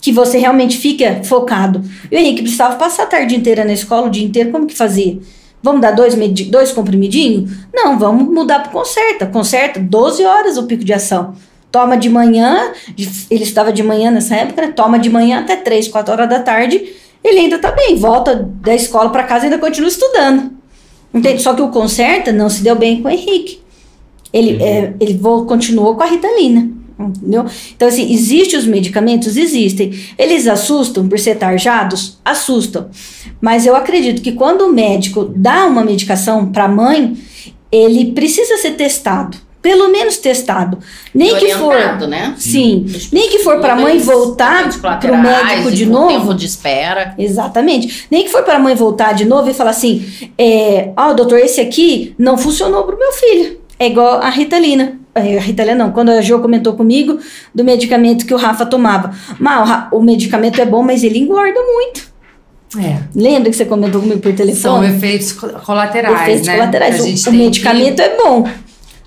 Que você realmente fica focado. E o Henrique precisava passar a tarde inteira na escola, o dia inteiro, como que fazia? Vamos dar dois, dois comprimidinhos? Não, vamos mudar para conserta. Conserta, 12 horas o pico de ação. Toma de manhã, ele estava de manhã nessa época, né? toma de manhã até 3, 4 horas da tarde, ele ainda tá bem, volta da escola para casa e ainda continua estudando. Entende? Só que o conserta não se deu bem com o Henrique. Ele, é, ele continuou com a Ritalina. Entendeu? Então, assim, existem os medicamentos? Existem. Eles assustam por ser tarjados? Assustam. Mas eu acredito que quando o médico dá uma medicação para a mãe, ele precisa ser testado. Pelo menos testado. Nem que for. Né? Sim. Nem que for para a mãe voltar Efeitos para o médico de novo. Tempo de espera. Exatamente. Nem que for para a mãe voltar de novo e falar assim: é, ó, doutor, esse aqui não funcionou pro meu filho. É igual a Ritalina. É, A Ritalina não, quando a Jo comentou comigo do medicamento que o Rafa tomava. Mas o, o medicamento é bom, mas ele engorda muito. É. Lembra que você comentou comigo por São telefone? efeitos co- colaterais, efeitos né? colaterais. Que a O- gente O, tem medicamento é bom,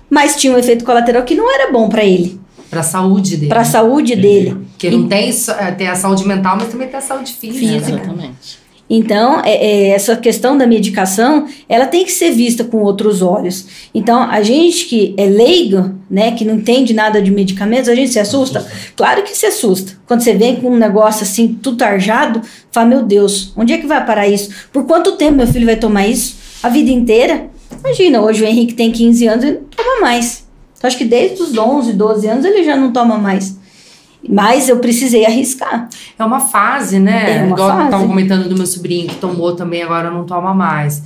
mas tinha um efeito colateral que não era bom para ele, que, pra saúde dele. para a saúde dele. Porque não tem, só- é, tem a saúde mental, mas também tem a saúde física. né? Exatamente. Então, é- é, essa questão da medicação, ela tem que ser vista com outros olhos. Então, a gente que é leigo, né, que não entende nada de medicamentos, a gente se assusta? Claro que se assusta. Quando você vem com um negócio assim, tudo tarjado, fala, meu Deus, onde é que vai parar isso? Por quanto tempo meu filho vai tomar isso? A vida inteira? Imagina, hoje o Henrique tem 15 anos, ele não toma mais. Então, acho que desde os 11, 12 anos ele já não toma mais. Mas eu precisei arriscar. É uma fase, né? É uma Igual fase. estavam comentando do meu sobrinho que tomou também, agora não toma mais.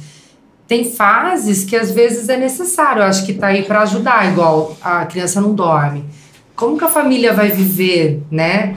Tem fases que às vezes é necessário, eu acho que tá aí para ajudar, igual a criança não dorme. Como que a família vai viver, né?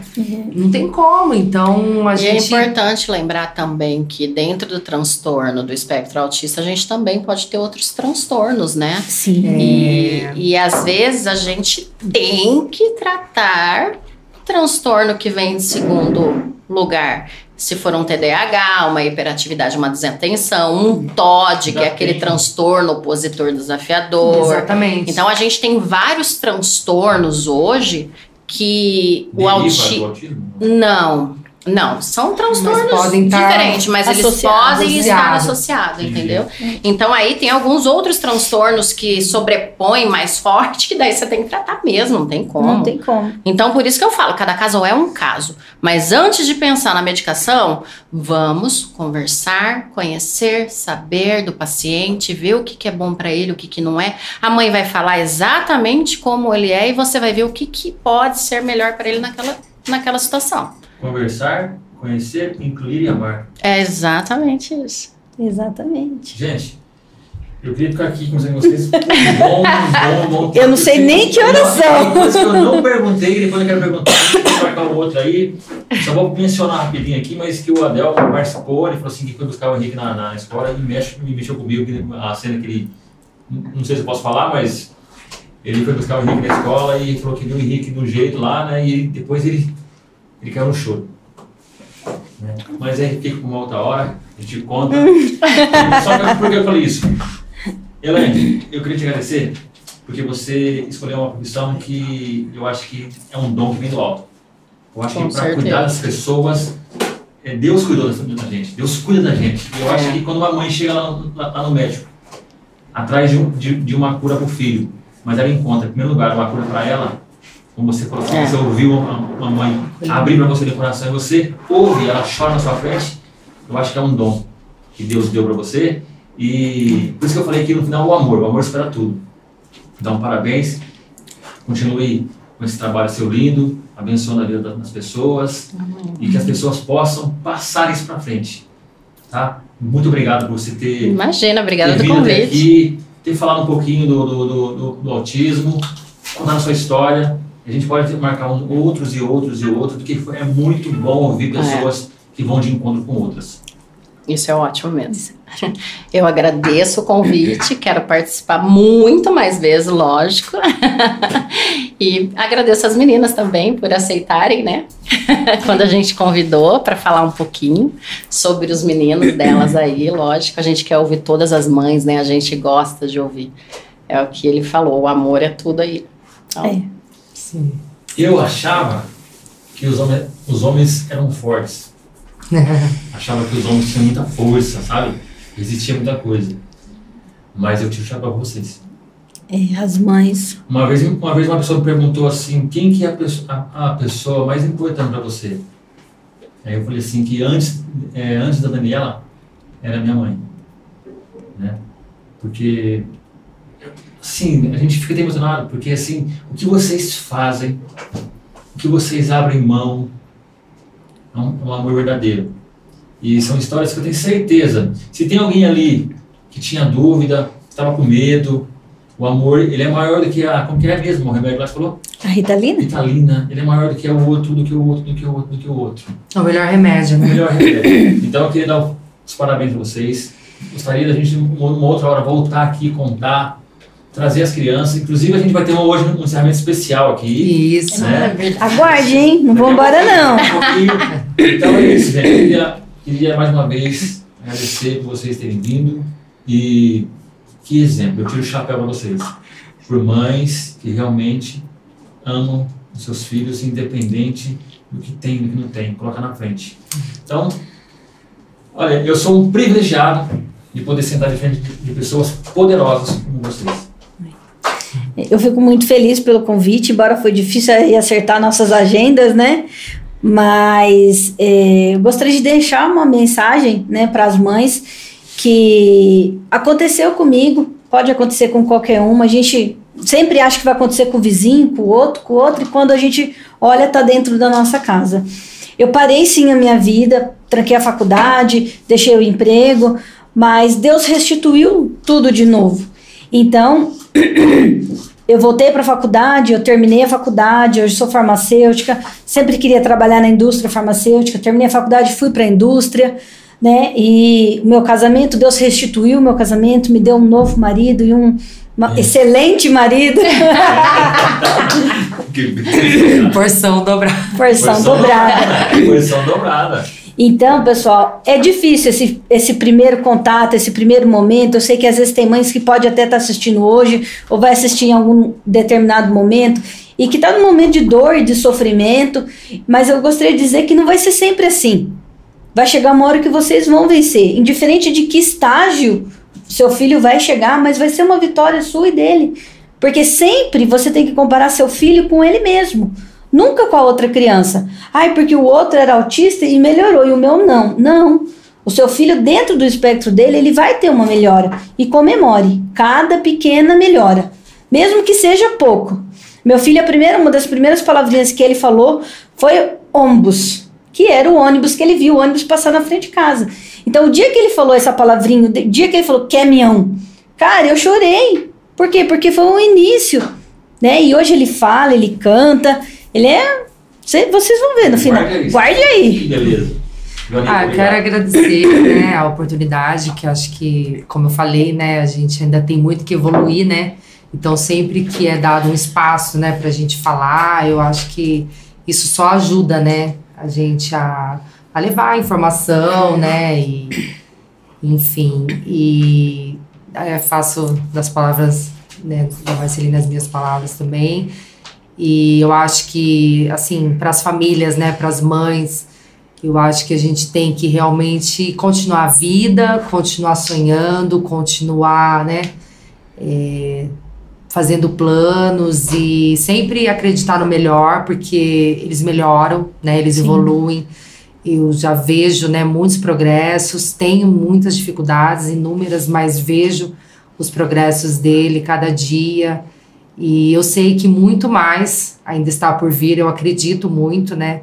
Não tem como, então a E é gente. importante lembrar também que dentro do transtorno do espectro autista, a gente também pode ter outros transtornos, né? Sim. E, É. e às vezes a gente tem que tratar o transtorno que vem de segundo lugar. Se for um TDAH, uma hiperatividade, uma desatenção, um TOD, que é aquele transtorno opositor desafiador. Exatamente. Então a gente tem vários transtornos hoje que o Deriva autismo. do autismo? Não, não, são transtornos Mas podem tá diferentes, mas eles podem estar associados. entendeu? Então aí tem alguns outros transtornos que sobrepõem mais *laughs* forte, que daí você tem que tratar mesmo, não tem como. Não tem como. Então por isso que eu falo, cada caso é um caso. Mas antes de pensar na medicação, vamos conversar, conhecer, saber do paciente, ver o que, que é bom para ele, o que, que não é. A mãe vai falar exatamente como ele é e você vai ver o que, que pode ser melhor para ele naquela, naquela situação. Conversar, conhecer, incluir e amar. É exatamente isso. Exatamente. Gente, Eu queria ficar aqui conversando com vocês. Um bom, bom, bom Eu não sei nem que horas são. Coisa que eu não perguntei, depois eu quero perguntar. Vou marcar o outro aí. Só vou mencionar rapidinho aqui, mas que o Adel participou, ele falou assim que foi buscar o Henrique na, na escola e mexe, me mexeu comigo, que a cena que ele. Não sei se eu posso falar, mas ele foi buscar o Henrique na escola e falou que viu o Henrique do jeito lá, né? E depois ele, ele caiu no choro. Né? Mas aí fica com uma outra hora, a gente conta. *laughs* Só que por que eu falei isso? Elaine, eu queria te agradecer porque você escolheu uma profissão que eu acho que é um dom que vem do alto. Eu acho Com que para cuidar das pessoas, é, Deus cuidou da da gente, Deus cuida da gente. Eu acho É. que quando uma mãe chega lá, no- lá- lá no médico, atrás de, um- de, de uma cura para o filho, mas ela encontra, em primeiro lugar, uma cura para ela, como você falou, É. você ouviu uma, uma mãe abrir para você o coração e você ouve, ela chora na sua frente, eu acho que é um dom que Deus deu para você. E por isso que eu falei que no final o amor, o amor espera tudo. Então, parabéns. Continue com esse trabalho seu lindo, abençoando a vida das pessoas e que as pessoas possam passar isso para frente. Tá? Muito obrigado por você ter, Imagina, obrigada ter do convite. aqui, ter falado um pouquinho do, do, do, do- do autismo, contar a sua história. A gente pode marcar um- outros e outros e outros, porque é muito bom ouvir pessoas que vão de encontro com outras. Isso é ótimo mesmo. *laughs* Eu agradeço o convite, quero participar muito mais vezes, lógico. *laughs* E agradeço as meninas também por aceitarem, né? *laughs* Quando a gente convidou para falar um pouquinho sobre os meninos delas aí, lógico, a gente quer ouvir todas as mães, né? A gente gosta de ouvir. É o que ele falou, o amor é tudo aí. Então, É. Sim. Eu achava que os homens, os homens eram fortes. *laughs* Achava que os homens tinham muita força, sabe? Existia muita coisa. Mas eu tiro o chapéu pra vocês. É, as mães. Uma vez, uma vez uma pessoa me perguntou assim, quem que é a pessoa, a, a pessoa mais importante para você? Aí eu falei assim, que antes, é, antes da Daniela, era minha mãe. Né? Porque, assim, a gente fica até emocionado, porque assim, o que vocês fazem, o que vocês abrem mão, é um, é um amor verdadeiro. E são histórias que eu tenho certeza. Se tem alguém ali que tinha dúvida, estava com medo, o amor, ele é maior do que a. Como que é mesmo? O remédio lá que falou? A Ritalina? Vitalina. Ele é maior do que o outro, do que o outro, do que o outro, do que o outro. É o melhor remédio, O né? melhor remédio. Então eu queria dar os parabéns para vocês. Gostaria da gente, numa uma outra hora, voltar aqui, contar, trazer as crianças. Inclusive, a gente vai ter uma- hoje um encerramento especial aqui. Isso. Né? Aguarde, hein? Não vou embora, não. Um. Então é isso, gente. Eu queria, queria mais uma vez agradecer por vocês terem vindo. E que exemplo, eu tiro o chapéu para vocês. Por mães que realmente amam os seus filhos, independente do que tem e do que não tem. Coloca na frente. Então, olha, eu sou um privilegiado de poder sentar de frente de pessoas poderosas como vocês. Eu fico muito feliz pelo convite, embora foi difícil acertar nossas agendas, né? Mas é, eu gostaria de deixar uma mensagem né, para as mães que aconteceu comigo, pode acontecer com qualquer uma. A gente sempre acha que vai acontecer com o vizinho, com o outro, com o outro, e quando a gente olha, tá dentro da nossa casa. Eu parei sim a minha vida, tranquei a faculdade, deixei o emprego, mas Deus restituiu tudo de novo. Então, *clears throat* eu voltei para a faculdade, eu terminei a faculdade, hoje sou farmacêutica, sempre queria trabalhar na indústria farmacêutica, terminei a faculdade, fui para a indústria, né? E o meu casamento, Deus restituiu o meu casamento, me deu um novo marido e um uma- É. excelente marido, *laughs* Porção dobrada. porção dobrada. Porção dobrada. *laughs* Então, pessoal, é difícil esse, esse primeiro contato, esse primeiro momento. Eu sei que às vezes tem mães que pode até estar assistindo hoje ou vai assistir em algum determinado momento e que está num momento de dor e de sofrimento, mas eu gostaria de dizer que não vai ser sempre assim. Vai chegar uma hora que vocês vão vencer, indiferente de que estágio seu filho vai chegar, mas vai ser uma vitória sua e dele. Porque sempre você tem que comparar seu filho com ele mesmo. Nunca com a outra criança. Ai, porque o outro era autista e melhorou e o meu não. Não. O seu filho, dentro do espectro dele, ele vai ter uma melhora. E comemore. Cada pequena melhora. Mesmo que seja pouco. Meu filho, a primeira, uma das primeiras palavrinhas que ele falou foi ônibus. Que era o ônibus que ele viu, o ônibus passar na frente de casa. Então, o dia que ele falou essa palavrinha, o dia que ele falou caminhão, Cara, eu chorei. Por quê? Porque foi um início, né? E hoje ele fala, ele canta, ele é. cê- Vocês vão ver no final. Guarde aí. Beleza. Ah, quero agradecer né, a oportunidade, que acho que, como eu falei, né, a gente ainda tem muito que evoluir, né? Então, sempre que é dado um espaço, né, pra gente falar, eu acho que isso só ajuda, né, a gente a, a levar a informação, né, e, enfim, e é, faço das palavras, né, da Marcelina as minhas palavras também. E eu acho que, assim, para as famílias, né, para as mães, eu acho que a gente tem que realmente continuar a vida, continuar sonhando, continuar, né, é, fazendo planos e sempre acreditar no melhor, porque eles melhoram, né, eles Sim. evoluem. Eu já vejo, né, muitos progressos, tenho muitas dificuldades, inúmeras, mas vejo os progressos dele cada dia. E eu sei que muito mais ainda está por vir, eu acredito muito, né?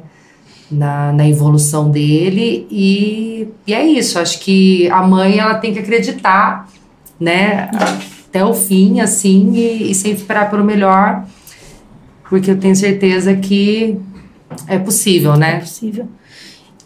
Na, na evolução dele. E, e é isso, acho que a mãe ela tem que acreditar, né? Até o fim, assim, e, e sempre esperar pelo melhor, porque eu tenho certeza que é possível, É né? possível.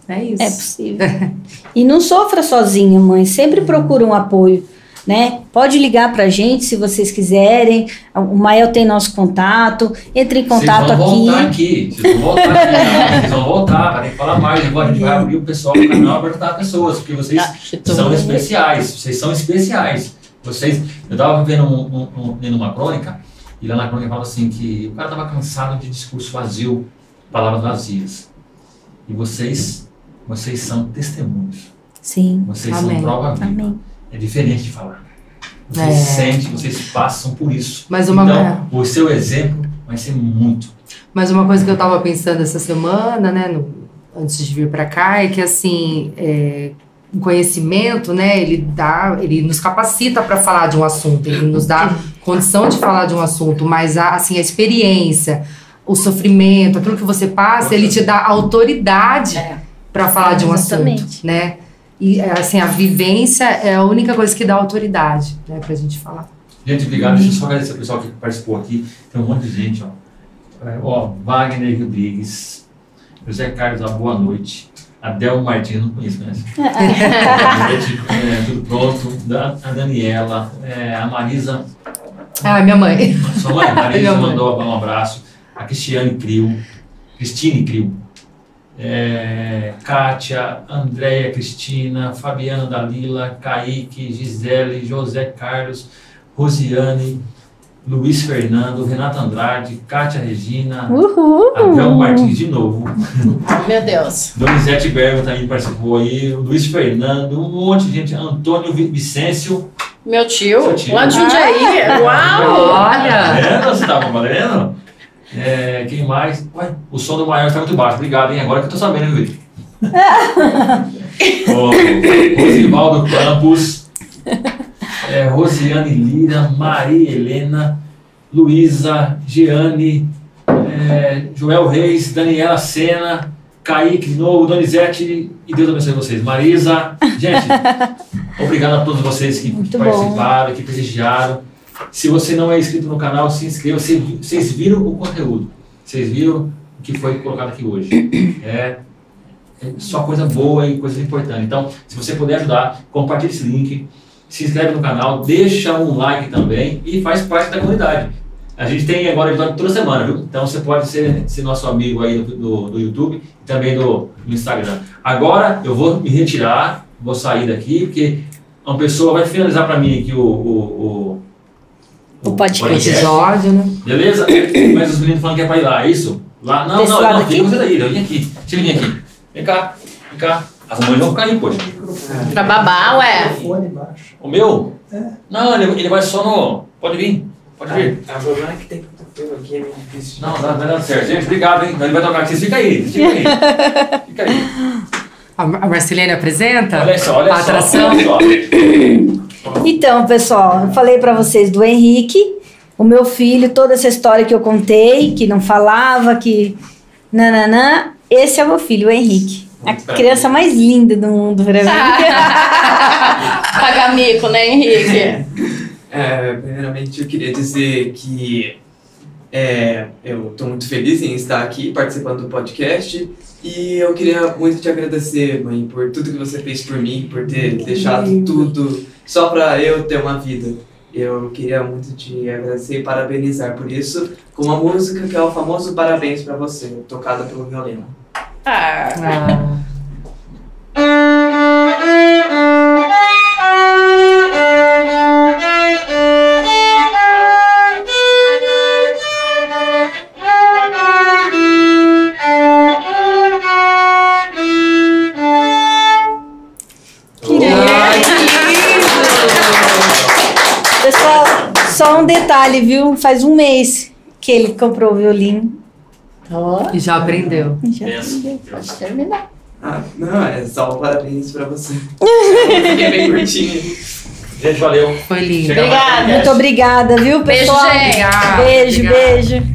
É isso. É possível. *laughs* E não sofra sozinho, mãe. Sempre procura um apoio, né? Pode ligar pra gente se vocês quiserem. O Mael tem nosso contato. Entre em contato Vocês vão aqui. voltar aqui. Vocês vão voltar aqui. né? Vocês vão voltar. Ter que falar mais. Agora a gente vai abrir o pessoal do canal para ajudar pessoas. Porque vocês são especiais. Vocês são especiais. Vocês. Eu tava vendo um, um, um, uma crônica. E lá na crônica fala assim que o cara tava cansado de discurso vazio, palavras vazias. E vocês, vocês são testemunhos. Sim. Vocês Amém. são prova viva. Amém. É diferente de falar. Vocês É. sentem, vocês passam por isso. Mas uma- então, o seu exemplo vai ser muito. Mas uma coisa que eu tava pensando essa semana, né, no- antes de vir para cá, é que assim, é, o conhecimento, né, ele dá, ele nos capacita para falar de um assunto, ele nos dá *laughs* condição de falar de um assunto, mas a, assim, a experiência, o sofrimento, aquilo que você passa, ele te dá autoridade É. para falar de um Exatamente. assunto, né? E assim, a vivência é a única coisa que dá autoridade, né, pra gente falar. Gente, obrigado. Deixa eu só agradecer o pessoal que participou aqui. Tem um monte de gente, ó. É, ó, Wagner Rodrigues, José Carlos, a boa noite. Adel Martins, não conheço, conhece? *laughs* é, tudo pronto. Da- A Daniela, é, a Marisa, Ah, minha mãe. sua mãe, a *laughs* Marisa Minha mãe. mandou um abraço. A Cristiane Crio, Cristine Crio. É, Kátia, Andréia Cristina, Fabiana Dalila, Kaique, Gisele, José Carlos, Rosiane, Luiz Fernando, Renata Andrade, Kátia Regina, Uhul. Adel Martins de novo, *laughs* Meu Deus. Donizete Bergo também participou aí, Luiz Fernando, um monte de gente, Antônio Vi- Vicêncio. Meu tio, tio. lá de Jundiaí. Uau! Olha! Vendo? Você tava valendo? É, quem mais? Ué, o som do maior está muito baixo. Obrigado, hein? Agora que eu tô sabendo, viu, Vitor? *laughs* Ô, Rosivaldo Campos, é, Rosiane Lira, Maria Helena, Luísa, Giane, é, Joel Reis, Daniela Sena, Kaique de novo, Donizete e Deus abençoe vocês. Marisa, gente, *laughs* obrigado a todos vocês que, Muito bom. participaram, que prestigiaram. Se você não é inscrito no canal, se inscreva. Vocês vi- Vocês viram o conteúdo. Vocês viram o que foi colocado aqui hoje. *coughs* É, é só coisa boa e coisa importante. Então, se você puder ajudar, compartilhe esse link, se inscreve no canal, deixa um like também e faz parte da comunidade. A gente tem agora episódio toda semana, viu? Então você pode ser, ser nosso amigo aí do, do, do YouTube e também do, do Instagram. Agora eu vou me retirar, vou sair daqui, porque uma pessoa vai finalizar para mim aqui o, o, O podcast. Episódio, né? Beleza? *coughs* Mas os meninos falando que é pra ir lá, é isso? Lá? Não, Desse não, lado não, aqui? fica você daí, eu vim aqui. Deixa ele vir aqui. Vem cá, vem cá. As mães vão ficar aí, poxa. Pra babar, ué. O meu? É. Não, ele, ele vai só no. Pode vir, pode vir. O problema é que tem pelo aqui, é meio difícil. Não, vai dar certo. Gente, obrigado, hein? Ele vai tocar aqui. Fica aí, fica aí. *laughs* Fica aí. A Marcelene apresenta? Olha só, olha a atração? Só. Então, pessoal, eu falei pra vocês do Henrique, o meu filho, toda essa história que eu contei, que não falava, que nananã, esse é o meu filho, o Henrique. A criança mais linda do mundo pra mim. *laughs* Paga mico, né, Henrique? É, primeiramente, eu queria dizer que é, eu estou muito feliz em estar aqui participando do podcast e eu queria muito te agradecer, mãe, por tudo que você fez por mim, por ter deixado tudo só para eu ter uma vida. Eu queria muito te agradecer e parabenizar por isso com uma música que é o famoso Parabéns para você, tocada pelo violino. Ah. Pessoal, detalhe, viu? Faz um mês que ele comprou o violino. Ó, E já aprendeu. já aprendeu. Pode terminar. Ah, não, é só um parabéns para você. *laughs* Fiquei bem curtinho. Gente, valeu. Foi lindo. Chega Obrigada. Muito obrigada, viu, Beijo, pessoal? gente. Obrigada, Beijo, obrigada. beijo.